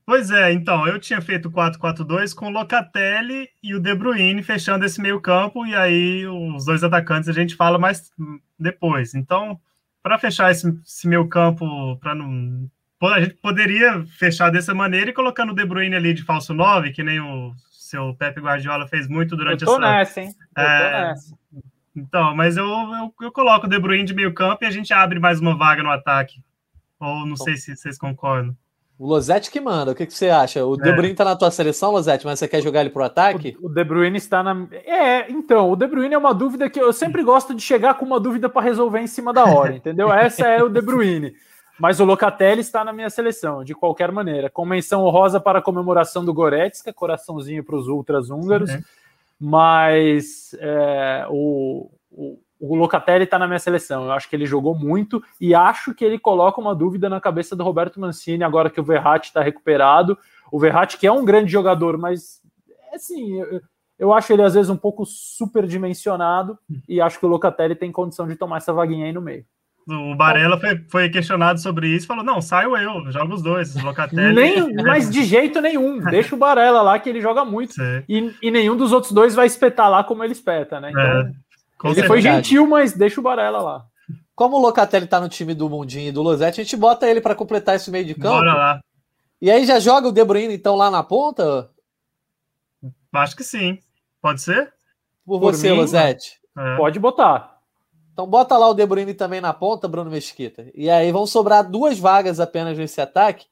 Speaker 3: Pois é, então, eu tinha feito 4-4-2 com o Locatelli e o De Bruyne fechando esse meio campo, e aí os dois atacantes a gente fala mais depois. Então, para fechar esse, esse meio campo, para não. A gente poderia fechar dessa maneira e colocando o De Bruyne ali de falso 9, que nem o seu Pepe Guardiola fez muito durante
Speaker 4: eu tô essa... nessa, hein? Eu é... tô nessa.
Speaker 3: Então, mas eu, eu, eu, coloco o De Bruyne de meio campo e a gente abre mais uma vaga no ataque. Ou não Bom. sei se vocês concordam.
Speaker 2: O Losete que manda, o que, que você acha? O é. De Bruyne tá na tua seleção, Losete, mas você quer jogar ele pro ataque?
Speaker 4: O, o De Bruyne está na. É, então, o De Bruyne é uma dúvida que eu sempre gosto de chegar com uma dúvida para resolver em cima da hora, entendeu? Essa é o De Bruyne. Mas o Locatelli está na minha seleção, de qualquer maneira. Com menção honrosa para a comemoração do Goretzka, coraçãozinho para os ultras húngaros. Uhum. Mas é, o, o, o Locatelli está na minha seleção. Eu acho que ele jogou muito e acho que ele coloca uma dúvida na cabeça do Roberto Mancini agora que o Verratti está recuperado. O Verratti, que é um grande jogador, mas assim, eu, eu acho ele às vezes um pouco superdimensionado e acho que o Locatelli tem condição de tomar essa vaguinha aí no meio.
Speaker 3: O Barella foi, foi, questionado sobre isso falou: não, saio eu, jogo os dois, Locatelli.
Speaker 4: Nem, mas de jeito nenhum. Deixa o Barella lá que ele joga muito. E, e, nenhum dos outros dois vai espetar lá como ele espeta, né? Então, é, ele certeza. foi gentil, mas deixa o Barella lá.
Speaker 2: Como o Locatelli tá no time do Mundinho e do Losetti, a gente bota ele para completar esse meio de campo.
Speaker 3: Bora lá.
Speaker 2: E aí já joga o De Bruyne, então, lá na ponta?
Speaker 3: Acho que sim. Pode ser?
Speaker 2: Por, Por você, mim, Losetti.
Speaker 4: É. Pode botar.
Speaker 2: Então bota lá o De Bruyne também na ponta, Bruno Mesquita. E aí vão sobrar duas vagas apenas nesse ataque.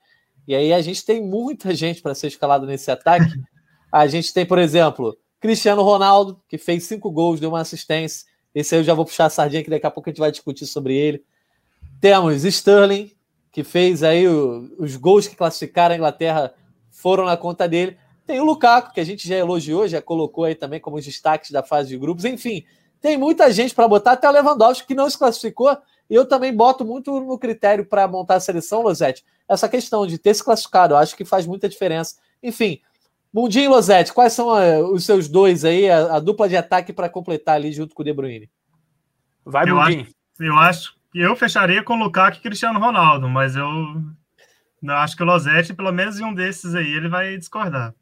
Speaker 2: E aí a gente tem muita gente para ser escalado nesse ataque. A gente tem, por exemplo, Cristiano Ronaldo, que fez cinco gols, deu uma assistência. Esse aí eu já vou puxar a sardinha, que daqui a pouco a gente vai discutir sobre ele. Temos Sterling, que fez aí o, os gols que classificaram a Inglaterra foram na conta dele. Tem o Lukaku, que a gente já elogiou, já colocou aí também como os destaques da fase de grupos. Enfim, tem muita gente para botar, até o Lewandowski, que não se classificou. E eu também boto muito no critério para montar a seleção, Losete, essa questão de ter se classificado. Eu acho que faz muita diferença. Enfim, Mundinho e Losete, quais são a, os seus dois aí, a, a dupla de ataque para completar ali junto com o De Bruyne?
Speaker 3: Vai, eu Mundinho. Acho, eu acho que eu fecharia com o Lukaku e Cristiano Ronaldo, mas eu, eu acho que o Losete, pelo menos em um desses aí, ele vai discordar.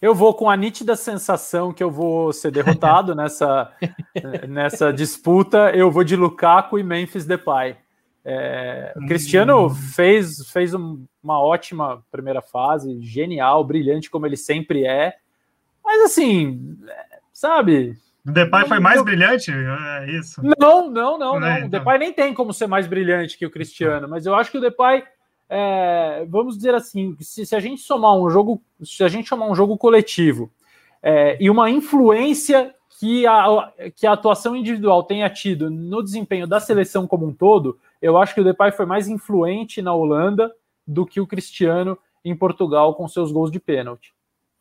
Speaker 4: Eu vou com a nítida sensação que eu vou ser derrotado nessa, nessa disputa. Eu vou de Lukaku e Memphis Depay. É, o Cristiano hum. fez, fez uma ótima primeira fase, genial, brilhante como ele sempre é. Mas assim, sabe?
Speaker 3: O Depay foi mais brilhante? É isso?
Speaker 4: Não, não, não, não. É, então. O Depay nem tem como ser mais brilhante que o Cristiano, mas eu acho que o Depay é, vamos dizer assim, se, se, a gente somar um jogo, se a gente somar um jogo coletivo é, e uma influência que a, que a atuação individual tenha tido no desempenho da seleção como um todo, eu acho que o Depay foi mais influente na Holanda do que o Cristiano em Portugal com seus gols de pênalti.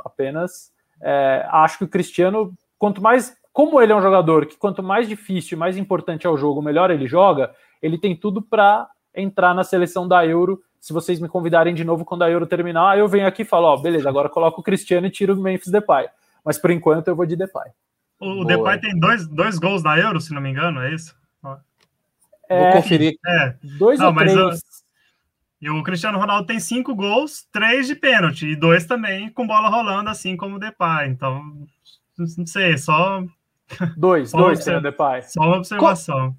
Speaker 4: Apenas é, acho que o Cristiano, quanto mais, como ele é um jogador que quanto mais difícil e mais importante é o jogo, melhor ele joga, ele tem tudo para entrar na seleção da Euro Se vocês me convidarem de novo quando a Euro terminar, eu venho aqui e falo, ó, beleza, agora coloco o Cristiano e tiro o Memphis Depay. Mas por enquanto eu vou de Depay.
Speaker 3: O, o Depay tem dois, dois gols na Euro, se não me engano, é isso?
Speaker 2: É, Vou conferir.
Speaker 3: É.
Speaker 4: Dois não, ou três.
Speaker 3: Mas, e o Cristiano Ronaldo tem cinco gols, três de pênalti, e dois também com bola rolando, assim como o Depay. Então, não sei, só.
Speaker 4: Dois, só dois, o Depay.
Speaker 3: Só uma observação.
Speaker 2: Como,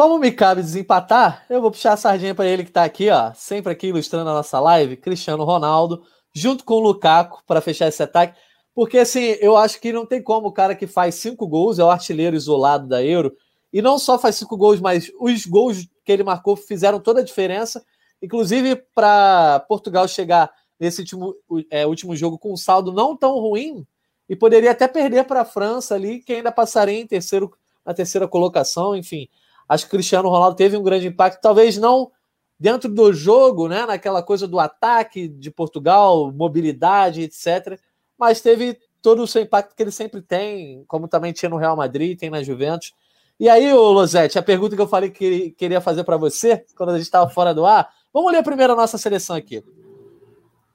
Speaker 2: como me cabe desempatar, eu vou puxar a sardinha para ele que está aqui, ó, sempre aqui ilustrando a nossa live, Cristiano Ronaldo, junto com o Lukaku, para fechar esse ataque. Porque, assim, eu acho que não tem como o cara que faz cinco gols, é o artilheiro isolado da Euro, e não só faz cinco gols, mas os gols que ele marcou fizeram toda a diferença. Inclusive, para Portugal chegar nesse último, é, último jogo com um saldo não tão ruim, e poderia até perder para a França ali, que ainda passaria em terceiro, na terceira colocação. Enfim, acho que Cristiano Ronaldo teve um grande impacto, talvez não dentro do jogo, né, naquela coisa do ataque de Portugal, mobilidade, etc. Mas teve todo o seu impacto que ele sempre tem, como também tinha no Real Madrid, tem na Juventus. E aí, ô Losete, a pergunta que eu falei que queria fazer para você, quando a gente estava fora do ar, vamos ler primeiro a nossa seleção aqui.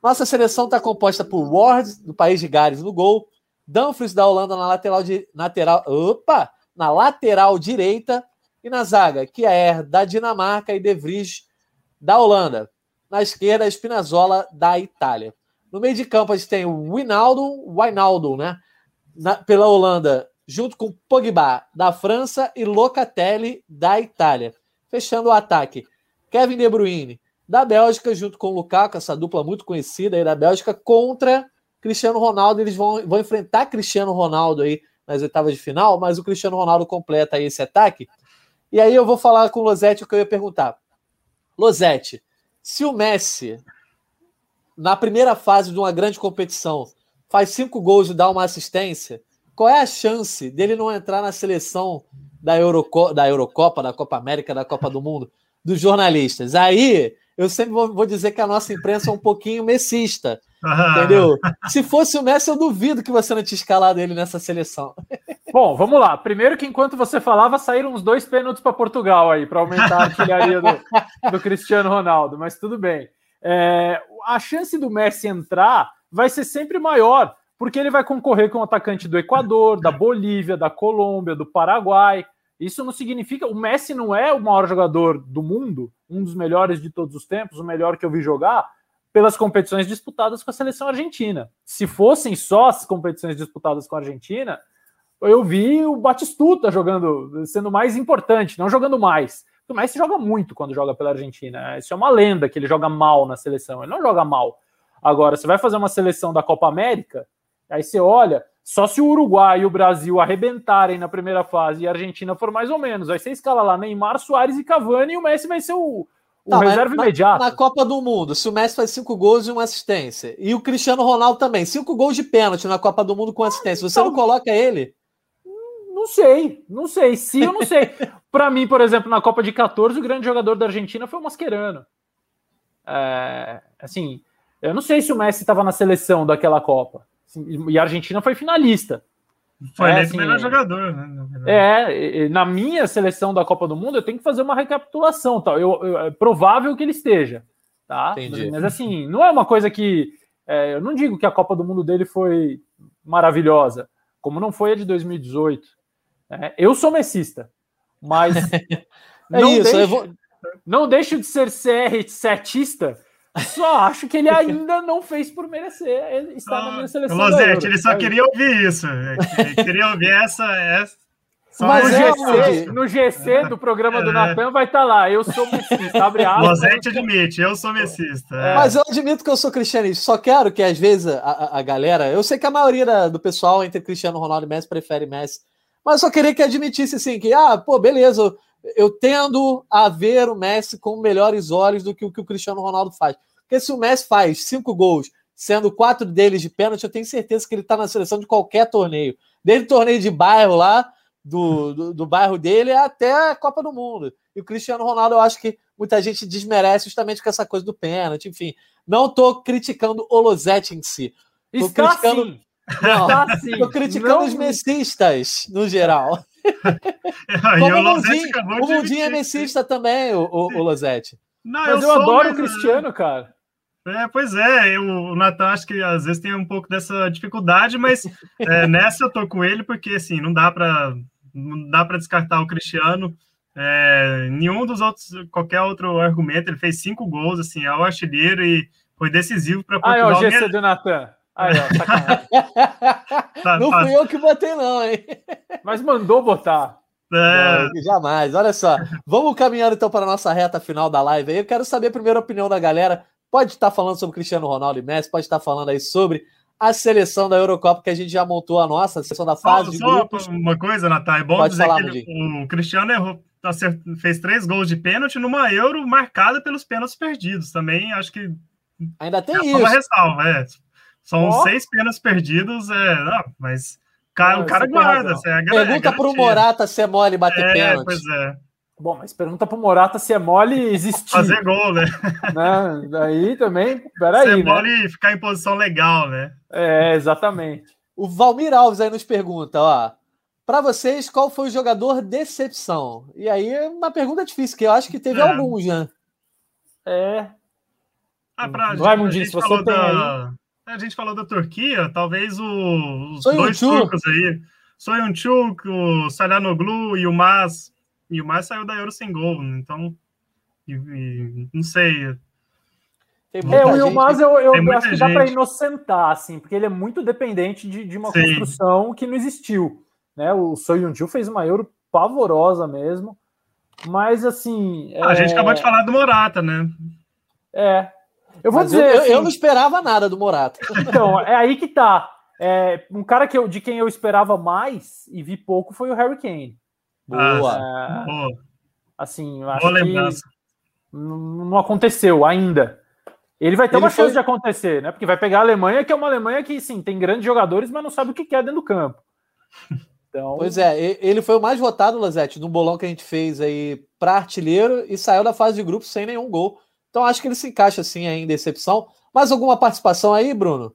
Speaker 2: Nossa seleção está composta por Ward, do país de Gales, no gol, Dumfries, da Holanda, na lateral, de, lateral, opa, na lateral direita, e na zaga, Kier, da Dinamarca, e De Vries, da Holanda. Na esquerda, Spinazzola, da Itália. No meio de campo, a gente tem o Winaldo, Wijnaldum, né? Na, pela Holanda, junto com Pogba da França e Locatelli da Itália. Fechando o ataque, Kevin De Bruyne da Bélgica, junto com o Lukaku, essa dupla muito conhecida aí da Bélgica, contra Cristiano Ronaldo. Eles vão, vão enfrentar Cristiano Ronaldo aí nas oitavas de final, mas o Cristiano Ronaldo completa aí esse ataque. E aí eu vou falar com o Losetti o que eu ia perguntar. Losetti, se o Messi, na primeira fase de uma grande competição, faz cinco gols e dá uma assistência, qual é a chance dele não entrar na seleção da, Euroco da Eurocopa, da Copa América, da Copa do Mundo, dos jornalistas? Aí eu sempre vou, vou dizer que a nossa imprensa é um pouquinho messista. Entendeu? Se fosse o Messi, eu duvido que você não tinha escalado ele nessa seleção.
Speaker 4: Bom, vamos lá. Primeiro que enquanto você falava, saíram uns dois pênaltis para Portugal aí, para aumentar a artilharia do, do, Cristiano Ronaldo, mas tudo bem. É, a chance do Messi entrar vai ser sempre maior, porque ele vai concorrer com o atacante do Equador, da Bolívia, da Colômbia, do Paraguai. Isso não significa. O Messi não é o maior jogador do mundo, um dos melhores de todos os tempos, o melhor que eu vi jogar, pelas competições disputadas com a seleção argentina. Se fossem só as competições disputadas com a Argentina, eu vi o Batistuta jogando, sendo mais importante, não jogando mais. O Messi joga muito quando joga pela Argentina. Isso é uma lenda que ele joga mal na seleção. Ele não joga mal. Agora, você vai fazer uma seleção da Copa América, Aí você olha, só se o Uruguai e o Brasil arrebentarem na primeira fase e a Argentina for mais ou menos. Aí você escala lá Neymar, Soares e Cavani e o Messi vai ser o, o tá, reserva imediato.
Speaker 2: Na Copa do Mundo, se o Messi faz cinco gols e uma assistência, e o Cristiano Ronaldo também, cinco gols de pênalti na Copa do Mundo com assistência, você então, não coloca ele?
Speaker 4: Não sei, não sei. Se eu não sei. Para mim, por exemplo, na Copa de 14, o grande jogador da Argentina foi o Mascherano. É, assim, eu não sei se o Messi estava na seleção daquela Copa. E a Argentina foi finalista.
Speaker 3: Foi é, assim, melhor jogador, né?
Speaker 4: É, na minha seleção da Copa do Mundo, eu tenho que fazer uma recapitulação. Tá? Eu, eu é provável que ele esteja. Tá? Entendi. Mas assim, não é uma coisa que. É, eu não digo que a Copa do Mundo dele foi maravilhosa, como não foi a de 2018. Né? Eu sou messista, mas.
Speaker 2: é não, isso, deixo, vou...
Speaker 4: não deixo de ser CR setista só acho que ele ainda não fez por merecer estar ah, na minha seleção.
Speaker 3: Lozete, ele só é queria ouvir isso. Ele queria ouvir essa. essa...
Speaker 4: Mas no, GC, no GC do programa do é. Natan vai estar tá lá. Eu sou messista. Abre aspas.
Speaker 3: Lozete admite, eu sou messista.
Speaker 2: É. Mas eu admito que eu sou cristianista. Só quero que, às vezes, a, a galera. Eu sei que a maioria da, do pessoal entre Cristiano Ronaldo e Messi prefere Messi. Mas eu só queria que admitisse assim: que, ah, pô, beleza, eu tendo a ver o Messi com melhores olhos do que o que o Cristiano Ronaldo faz. Porque se o Messi faz cinco gols, sendo quatro deles de pênalti, eu tenho certeza que ele está na seleção de qualquer torneio. Desde o torneio de bairro lá, do, do, do, bairro dele, até a Copa do Mundo. E o Cristiano Ronaldo, eu acho que muita gente desmerece justamente com essa coisa do pênalti, enfim. Não estou criticando o Lozette em si. Tô
Speaker 4: Está
Speaker 2: criticando...
Speaker 4: sim. Não, Estou
Speaker 2: criticando não... os messistas, no geral. Como o Mundinho, o Mundinho é messista também, o, o, o Lozete.
Speaker 4: Não, Mas eu, eu adoro o Cristiano, cara.
Speaker 3: É, pois é, eu, o Natan acho que às vezes tem um pouco dessa dificuldade, mas é, nessa eu tô com ele porque assim não dá para não dá para descartar o Cristiano. É, nenhum dos outros, qualquer outro argumento, ele fez cinco gols, assim, é o artilheiro e foi decisivo para
Speaker 4: Portugal. Ah, é o GC do Natan. Aí,
Speaker 2: ó, tá, não fui eu que botei, não, hein?
Speaker 4: Mas mandou botar.
Speaker 2: É. Jamais. Olha só. Vamos caminhando então para a nossa reta final da live aí. Eu quero saber a primeira opinião da galera. Pode estar falando sobre Cristiano Ronaldo e Messi, pode estar falando aí sobre a seleção da Eurocopa que a gente já montou a nossa, a seleção da fase só, de
Speaker 3: só grupos. uma coisa, Natália, é bom pode dizer falar, que ele, o Cristiano errou, tá fez três gols de pênalti numa Euro marcada pelos pênaltis perdidos. Também acho que
Speaker 2: ainda tem
Speaker 3: é
Speaker 2: isso.
Speaker 3: Uma ressalva, é. São oh. seis pênaltis perdidos, é, não, mas cara, o cara guarda. É,
Speaker 2: Pergunta para o Morata se é mole bater é, pênalti.
Speaker 3: Pois é.
Speaker 4: Bom, mas pergunta pro Morata se é mole existir.
Speaker 3: Fazer gol, né?
Speaker 4: né? Daí também, peraí. Se é
Speaker 3: né? mole ficar em posição legal, né?
Speaker 4: É, exatamente.
Speaker 2: O Valmir Alves aí nos pergunta, ó. Para vocês, qual foi o jogador decepção? E aí é uma pergunta difícil, que eu acho que teve é. alguns, né?
Speaker 4: É.
Speaker 3: Ah, pra, Vai, Mundinho, se você tem da... aí... A gente falou da Turquia, talvez o, os dois turcos aí. Soyunchuk, o Salhanoglu e o Mas e o Mas saiu da Euro sem gol, então. E, e, não sei.
Speaker 4: É, o Yilmaz eu, eu, eu acho que dá para inocentar, assim, porque ele é muito dependente de, de uma Sim. construção que não existiu. Né? O Soyunju fez uma Euro pavorosa mesmo, mas assim.
Speaker 3: A gente acabou de falar do Morata, né?
Speaker 4: É. Eu vou
Speaker 2: mas
Speaker 4: dizer.
Speaker 2: Eu, assim, eu, não esperava nada do Morata.
Speaker 4: Então, é aí que tá. É, um cara que eu, de quem eu esperava mais e vi pouco foi o Harry Kane.
Speaker 2: Boa.
Speaker 4: É, Boa. Assim, eu acho Boa lembrança. que não aconteceu ainda. Ele vai ter ele uma chance de acontecer, né? Porque vai pegar a Alemanha, que é uma Alemanha que, sim, tem grandes jogadores, mas não sabe o que quer dentro do campo.
Speaker 2: Então... Pois é, ele foi o mais votado, Lazete, no bolão que a gente fez aí para artilheiro e saiu da fase de grupo sem nenhum gol. Então acho que ele se encaixa assim aí em decepção. Mais alguma participação aí, Bruno?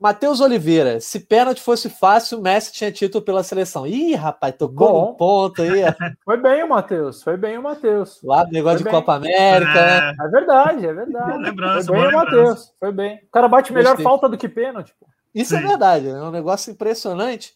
Speaker 2: Matheus Oliveira, se pênalti fosse fácil, o Messi tinha título pela seleção. Ih, rapaz, tocou Bom. no ponto aí.
Speaker 4: foi bem o Matheus, foi bem o Matheus.
Speaker 2: Lá do negócio foi de bem. Copa América, é.
Speaker 4: né? É verdade, é verdade.
Speaker 3: lembrança,
Speaker 4: foi bem o Matheus, foi bem. O cara bate melhor Gostei. falta do que pênalti. Pô.
Speaker 2: Isso é Sim. é verdade, é um negócio impressionante.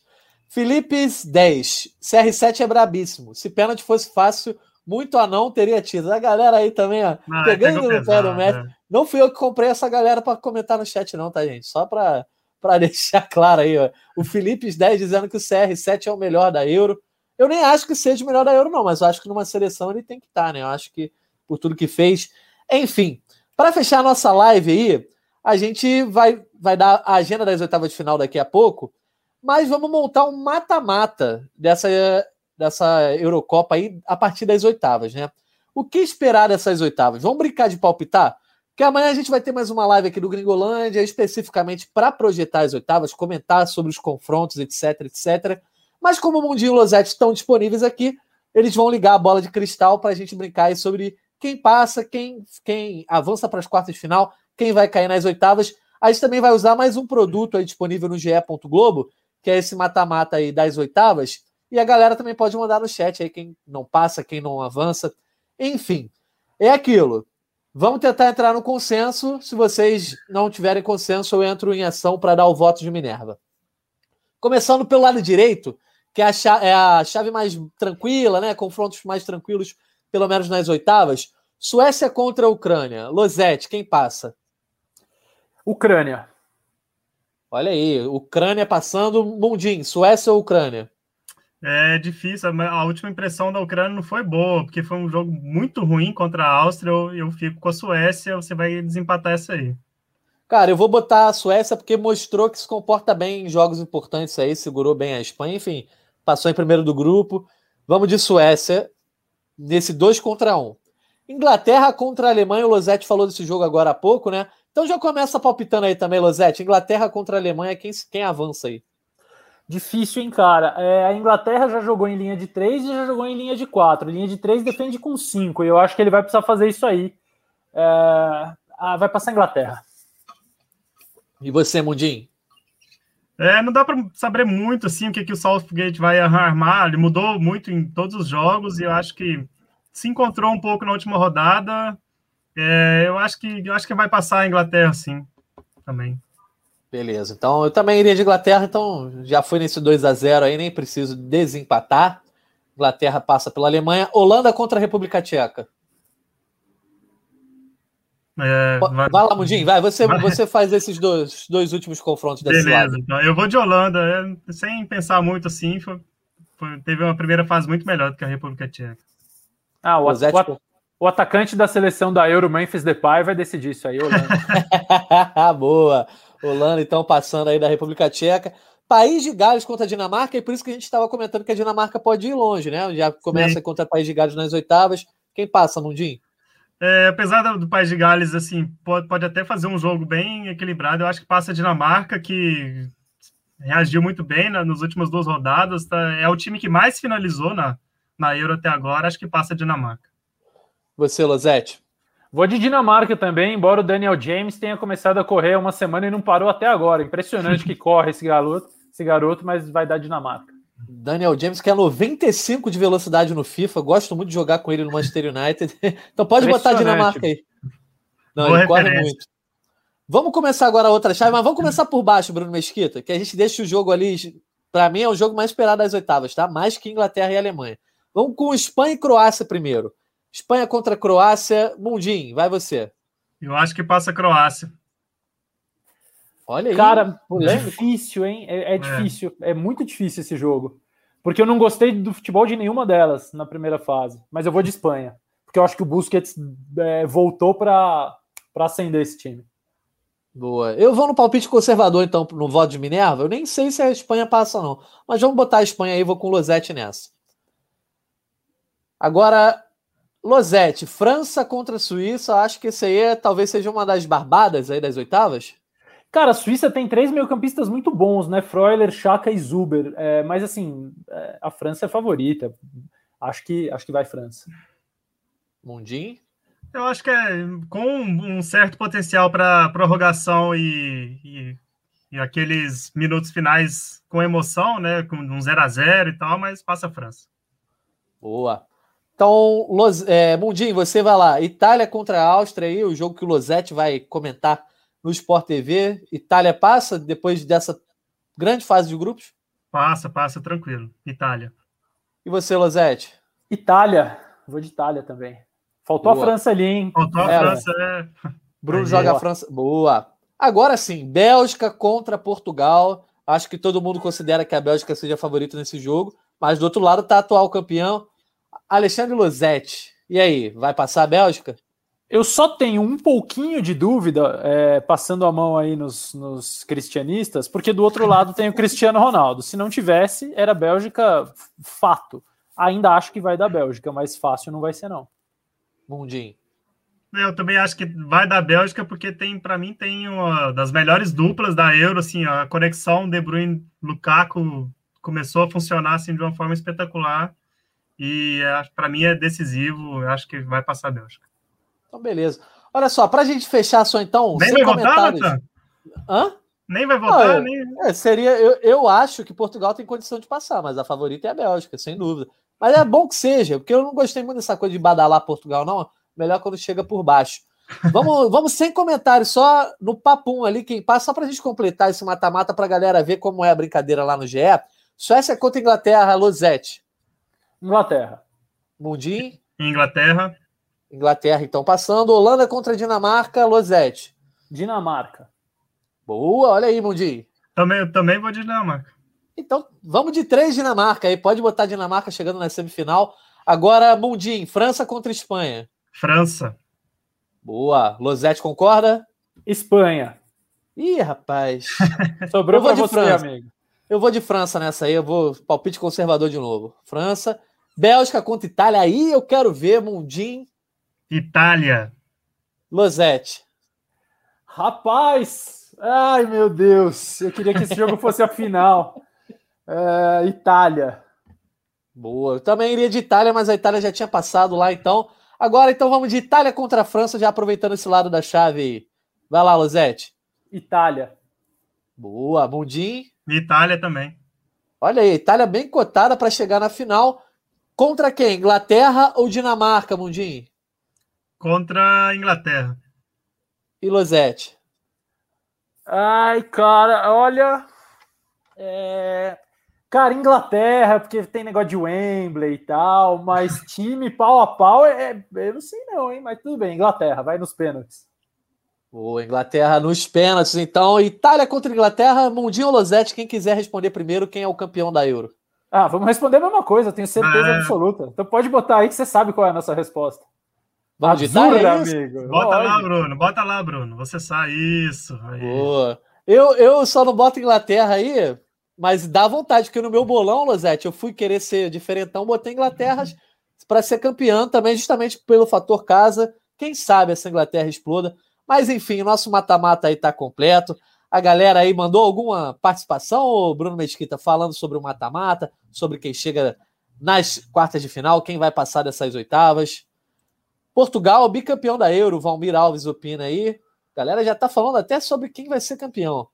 Speaker 2: Felipe 10, CR7 é brabíssimo. Se pênalti fosse fácil, muito anão teria tido. A galera aí também, ó, não, pegando no pé do Messi. Né? Não fui eu que comprei essa galera para comentar no chat, não, tá, gente? Só para deixar claro aí, ó. O Felipe 10 dizendo que o CR7 é o melhor da Euro. Eu nem acho que seja o melhor da Euro, não, mas eu acho que numa seleção ele tem que estar, tá, né? Eu acho que por tudo que fez. Enfim, para fechar a nossa live aí, a gente vai, vai dar a agenda das oitavas de final daqui a pouco, mas vamos montar um mata-mata dessa, dessa Eurocopa aí a partir das oitavas, né? O que esperar dessas oitavas? Vamos brincar de palpitar? Porque amanhã a gente vai ter mais uma live aqui do Gringolândia, especificamente para projetar as oitavas, comentar sobre os confrontos, etc, etc. Mas como o Mundinho e o Losetti estão disponíveis aqui, eles vão ligar a bola de cristal para a gente brincar sobre quem passa, quem, quem avança para as quartas de final, quem vai cair nas oitavas. A gente também vai usar mais um produto aí disponível no ge Globo, que é esse mata-mata aí das oitavas. E a galera também pode mandar no chat aí quem não passa, quem não avança. Enfim, é aquilo. Vamos tentar entrar no consenso. Se vocês não tiverem consenso, eu entro em ação para dar o voto de Minerva. Começando pelo lado direito, que é a, chave, é a chave mais tranquila, né? Confrontos mais tranquilos, pelo menos nas oitavas. Suécia contra a Ucrânia. Losete, quem passa?
Speaker 4: Ucrânia.
Speaker 2: Olha aí, Ucrânia passando. Mundim, Suécia ou Ucrânia?
Speaker 3: É difícil, a última impressão da Ucrânia não foi boa, porque foi um jogo muito ruim contra a Áustria. Eu, eu fico com a Suécia, você vai desempatar essa aí.
Speaker 2: Cara, eu vou botar a Suécia porque mostrou que se comporta bem em jogos importantes aí, segurou bem a Espanha, enfim, passou em primeiro do grupo. Vamos de Suécia nesse 2 contra 1. Um. Inglaterra contra a Alemanha, o Losetti falou desse jogo agora há pouco, né? Então já começa palpitando aí também, Losetti. Inglaterra contra a Alemanha, quem, quem avança aí?
Speaker 4: Difícil, hein, cara? É, a Inglaterra já jogou em linha de 3 e já jogou em linha de 4. Linha de 3 defende com 5. E eu acho que ele vai precisar fazer isso aí. É, ah, vai passar a Inglaterra.
Speaker 2: E você, Mundim?
Speaker 3: É, não dá para saber muito assim o que, que o Southgate vai armar. Ele mudou muito em todos os jogos e eu acho que se encontrou um pouco na última rodada. É, eu acho que eu acho que vai passar a Inglaterra, sim, também.
Speaker 2: Beleza. Então eu também iria de Inglaterra, então já fui nesse 2 a 0 aí, nem preciso desempatar. Inglaterra passa pela Alemanha. Holanda contra a República Tcheca. É, vai... vai... lá, Mundinho, vai. Você, vai. você faz esses dois, dois últimos confrontos desse
Speaker 3: Beleza,
Speaker 2: lado.
Speaker 3: Então, eu vou de Holanda, é, sem pensar muito assim. Foi, foi, teve uma primeira fase muito melhor do que a República Tcheca.
Speaker 4: Ah, o, o, o, atacante da seleção da Euro, Memphis Depay, vai decidir isso aí, Holanda.
Speaker 2: Boa. Holanda, então, passando aí da República Tcheca. País de Gales contra a Dinamarca, e por isso que a gente estava comentando que a Dinamarca pode ir longe, né? Já começa Sim. contra o País de Gales nas oitavas. Quem passa, Mundinho?
Speaker 3: É, apesar do, País de Gales, assim, pode, pode até fazer um jogo bem equilibrado. Eu acho que passa a Dinamarca, que reagiu muito bem né, nas últimas duas rodadas. Tá? É o time que mais finalizou na, na Euro até agora. Acho que passa a Dinamarca.
Speaker 2: Você, Lozete?
Speaker 4: Vou de Dinamarca também, embora o Daniel James tenha começado a correr uma semana e não parou até agora. Impressionante que corre esse garoto esse garoto, mas vai dar Dinamarca.
Speaker 2: Daniel James, que é 95 de velocidade no FIFA, gosto muito de jogar com ele no Manchester United. então pode botar a Dinamarca aí. Não, Boa ele corre muito. Vamos começar agora a outra chave, mas vamos começar por baixo, Bruno Mesquita, que a gente deixa o jogo ali. Para mim é o jogo mais esperado das oitavas, tá? Mais que Inglaterra e Alemanha. Vamos com Espanha e Croácia primeiro. Espanha contra Croácia. Mundim, vai você.
Speaker 3: Eu acho que passa a Croácia.
Speaker 4: Olha aí. Cara, é difícil, hein? É, é, é, difícil, é muito difícil esse jogo. Porque eu não gostei do futebol de nenhuma delas na primeira fase. Mas eu vou de Espanha. Porque eu acho que o Busquets é, voltou para acender esse time.
Speaker 2: Boa. Eu vou no palpite conservador, então, no voto de Minerva. Eu nem sei se a Espanha passa, não. Mas vamos botar a Espanha aí, vou com o Losete nessa. Agora, Losete, França contra a Suíça. Acho que esse aí é, talvez seja uma das barbadas aí das oitavas.
Speaker 4: Cara, a Suíça tem três meio-campistas muito bons, né? Freuler, Chaka e Zuber. É, mas assim, é, a França é favorita. Acho que, acho que vai França.
Speaker 2: Mundim?
Speaker 3: Eu acho que é com um certo potencial para prorrogação e, e, e, aqueles minutos finais com emoção, né? Com um 0 a 0 e tal, mas passa a França.
Speaker 2: Boa. Então, Los, é, Mundim, você vai lá. Itália contra a Áustria aí, o jogo que o Losetti vai comentar no Sport TV. Itália passa depois dessa grande fase de grupos?
Speaker 3: Passa, passa tranquilo. Itália.
Speaker 2: E você, Losete?
Speaker 4: Itália. Vou de Itália também. Faltou Boa. a França ali, hein?
Speaker 3: Faltou a é, França, é.
Speaker 2: Bruno joga a França. Boa. Agora sim, Bélgica contra Portugal. Acho que todo mundo considera que a Bélgica seja favorita nesse jogo, mas do outro lado está atual campeão Alexandre Losetti. E aí, vai passar a Bélgica?
Speaker 4: Eu só tenho um pouquinho de dúvida, é, passando a mão aí nos, nos, cristianistas, porque do outro lado tem o Cristiano Ronaldo. Se não tivesse, era Bélgica fato. Ainda acho que vai dar Bélgica, mas fácil não vai ser, não.
Speaker 2: Mundinho.
Speaker 3: Eu também acho que vai da Bélgica, porque tem, para mim, tem uma das melhores duplas da Euro, assim, a conexão De Bruyne Lukaku começou a funcionar assim de uma forma espetacular e é, para mim é decisivo. Eu acho que vai passar a Bélgica.
Speaker 2: Então, beleza. Olha só, para a gente fechar só então.
Speaker 3: Nem vai comentários... votar, Hã? Nem vai votar, ah, nem.
Speaker 2: É, seria, eu, eu acho que Portugal tem condição de passar, mas a favorita é a Bélgica, sem dúvida. Mas é bom que seja, porque eu não gostei muito dessa coisa de badalar Portugal, não. Melhor quando chega por baixo. Vamos, vamos sem comentários, só no papum ali, quem passa, só para a gente completar esse mata-mata para a galera ver como é a brincadeira lá no GE. Suécia contra Inglaterra, Losete.
Speaker 4: Inglaterra.
Speaker 2: Mundim?
Speaker 3: Inglaterra.
Speaker 2: Inglaterra, então, passando. Holanda contra Dinamarca, Losete.
Speaker 4: Dinamarca.
Speaker 2: Boa, olha aí, Mundi.
Speaker 3: Também, também vou de Dinamarca.
Speaker 2: Então, vamos de três Dinamarca aí. Pode botar Dinamarca chegando na semifinal. Agora, Mundim, França contra Espanha.
Speaker 3: França.
Speaker 2: Boa. Losete concorda?
Speaker 4: Espanha.
Speaker 2: Ih, rapaz.
Speaker 4: Sobrou para você, França. amigo.
Speaker 2: Eu vou de França nessa aí. Eu vou palpite conservador de novo. França. Bélgica contra Itália. Aí eu quero ver, Mundim.
Speaker 3: Itália.
Speaker 2: Losete.
Speaker 4: Rapaz! Ai, meu Deus! Eu queria que esse jogo fosse a final. É, Itália.
Speaker 2: Boa. Eu também iria de Itália, mas a Itália já tinha passado lá, então. Agora, então, vamos de Itália contra a França, já aproveitando esse lado da chave aí. Vai lá, Losete.
Speaker 4: Itália.
Speaker 2: Boa. Mundim.
Speaker 3: Itália também.
Speaker 2: Olha aí, Itália bem cotada para chegar na final Contra quem? Inglaterra ou Dinamarca, Mundinho?
Speaker 3: Contra a Inglaterra.
Speaker 2: E Losete?
Speaker 4: Ai, cara, olha. É... Cara, Inglaterra, porque tem negócio de Wembley e tal, mas time pau a pau é. Eu não sei não, hein? Mas tudo bem, Inglaterra, vai nos pênaltis.
Speaker 2: O Inglaterra nos pênaltis, então. Itália contra Inglaterra, Mundinho ou Losetti, quem quiser responder primeiro, quem é o campeão da Euro?
Speaker 4: Ah, vamos responder a mesma coisa, tenho certeza é. absoluta. Então pode botar aí que você sabe qual é a nossa resposta.
Speaker 2: Vamos é amigo.
Speaker 3: Bota lá, Bruno, bota lá, Bruno. Você sabe isso.
Speaker 2: Aí. Boa. Eu, eu só não boto Inglaterra aí, mas dá vontade, porque no meu bolão, Losete, eu fui querer ser diferentão, botei Inglaterra para ser campeão também, justamente pelo fator casa. Quem sabe essa Inglaterra exploda. Mas enfim, nosso mata-mata aí tá completo. A galera aí mandou alguma participação, Bruno Mesquita, falando sobre o mata-mata, sobre quem chega nas quartas de final, quem vai passar dessas oitavas. Portugal, bicampeão da Euro, Valmir Alves opina aí. A galera já tá falando até sobre quem vai ser campeão.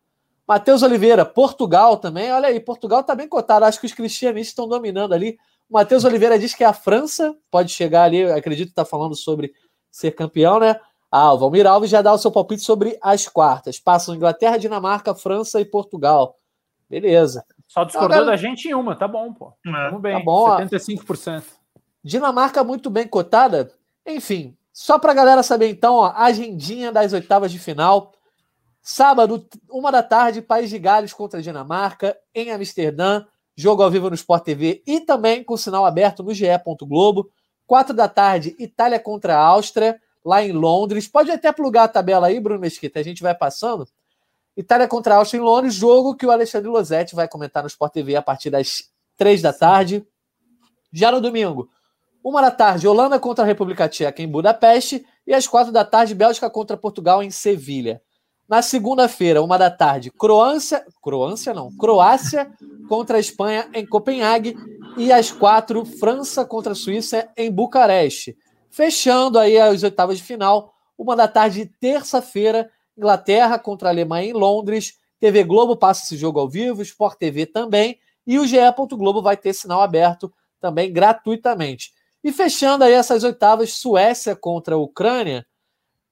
Speaker 2: Matheus Oliveira, Portugal também. Olha aí, Portugal está bem cotado. Acho que os cristianistas estão dominando ali. O Matheus Oliveira diz que a França pode chegar ali. Acredito que está falando sobre ser campeão, né? Ah, o Valmir Alves já dá o seu palpite sobre as quartas. Passam Inglaterra, Dinamarca, França e Portugal. Beleza.
Speaker 4: Só discordou da gente em uma, tá bom, pô. É. Vamos bem,
Speaker 2: tá bom,
Speaker 4: 75%.
Speaker 2: Dinamarca muito bem cotada. Enfim, só para a galera saber então, ó, a agendinha das oitavas de final. Sábado, uma da tarde, País de Gales contra a Dinamarca, em Amsterdã. Jogo ao vivo no Sport TV e também com sinal aberto no GE. Globo. Quatro da tarde, Itália contra a Áustria, lá em Londres. Pode até plugar a tabela aí, Bruno Mesquita, a gente vai passando. Itália contra a Áustria em Londres, jogo que o Alexandre Losetti vai comentar no Sport TV a partir das três da tarde. Já no domingo, uma da tarde, Holanda contra a República Tcheca em Budapeste. E às quatro da tarde, Bélgica contra Portugal em Sevilha. Na segunda-feira, uma da tarde, Croácia, Croácia não, Croácia contra a Espanha em Copenhague e às quatro, França contra a Suíça em Bucareste. Fechando aí as oitavas de final, uma da tarde, terça-feira, Inglaterra contra a Alemanha em Londres. TV Globo passa esse jogo ao vivo, Sport TV também, e o GE. Globo vai ter sinal aberto também gratuitamente. E fechando aí essas oitavas, Suécia contra a Ucrânia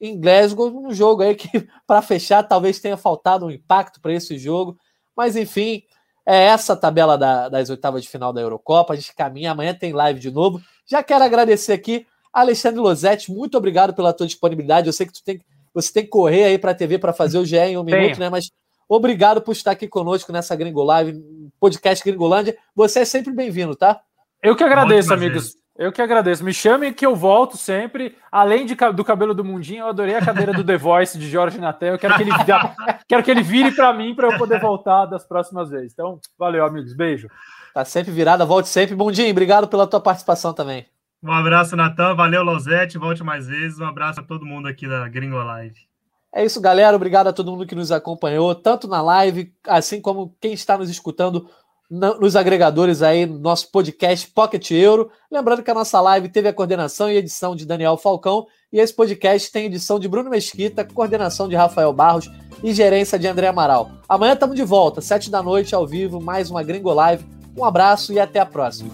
Speaker 2: em Glasgow, um jogo aí que, para fechar, talvez tenha faltado um impacto para esse jogo. Mas, enfim, é essa a tabela da, das oitavas de final da Eurocopa. A gente caminha, amanhã tem live de novo. Já quero agradecer aqui, Alexandre Losetti, muito obrigado pela tua disponibilidade. Eu sei que tu tem, você tem que correr aí para a TV para fazer o GE em um Tenho. minuto, né? Mas obrigado por estar aqui conosco nessa Gringo Live, podcast Gringolândia. Você é sempre bem-vindo, tá?
Speaker 4: Eu que agradeço, amigos. Eu que agradeço. Me chame que eu volto sempre. Além de, do cabelo do Mundinho, eu adorei a cadeira do The Voice de Jorge Natan. Eu quero que ele, quero que ele vire para mim para eu poder voltar das próximas vezes. Então, valeu, amigos. Beijo.
Speaker 2: Tá sempre virada, volte sempre. Mundinho, obrigado pela tua participação também.
Speaker 3: Um abraço, Natan. Valeu, Losete. Volte mais vezes. Um abraço a todo mundo aqui da Gringo Live.
Speaker 2: É isso, galera. Obrigado a todo mundo que nos acompanhou, tanto na live, assim como quem está nos escutando nos agregadores aí, nosso podcast Pocket Euro. Lembrando que a nossa live teve a coordenação e edição de Daniel Falcão e esse podcast tem edição de Bruno Mesquita, coordenação de Rafael Barros e gerência de André Amaral. Amanhã estamos de volta, sete da noite, ao vivo, mais uma Gringo Live. Um abraço e até a próxima.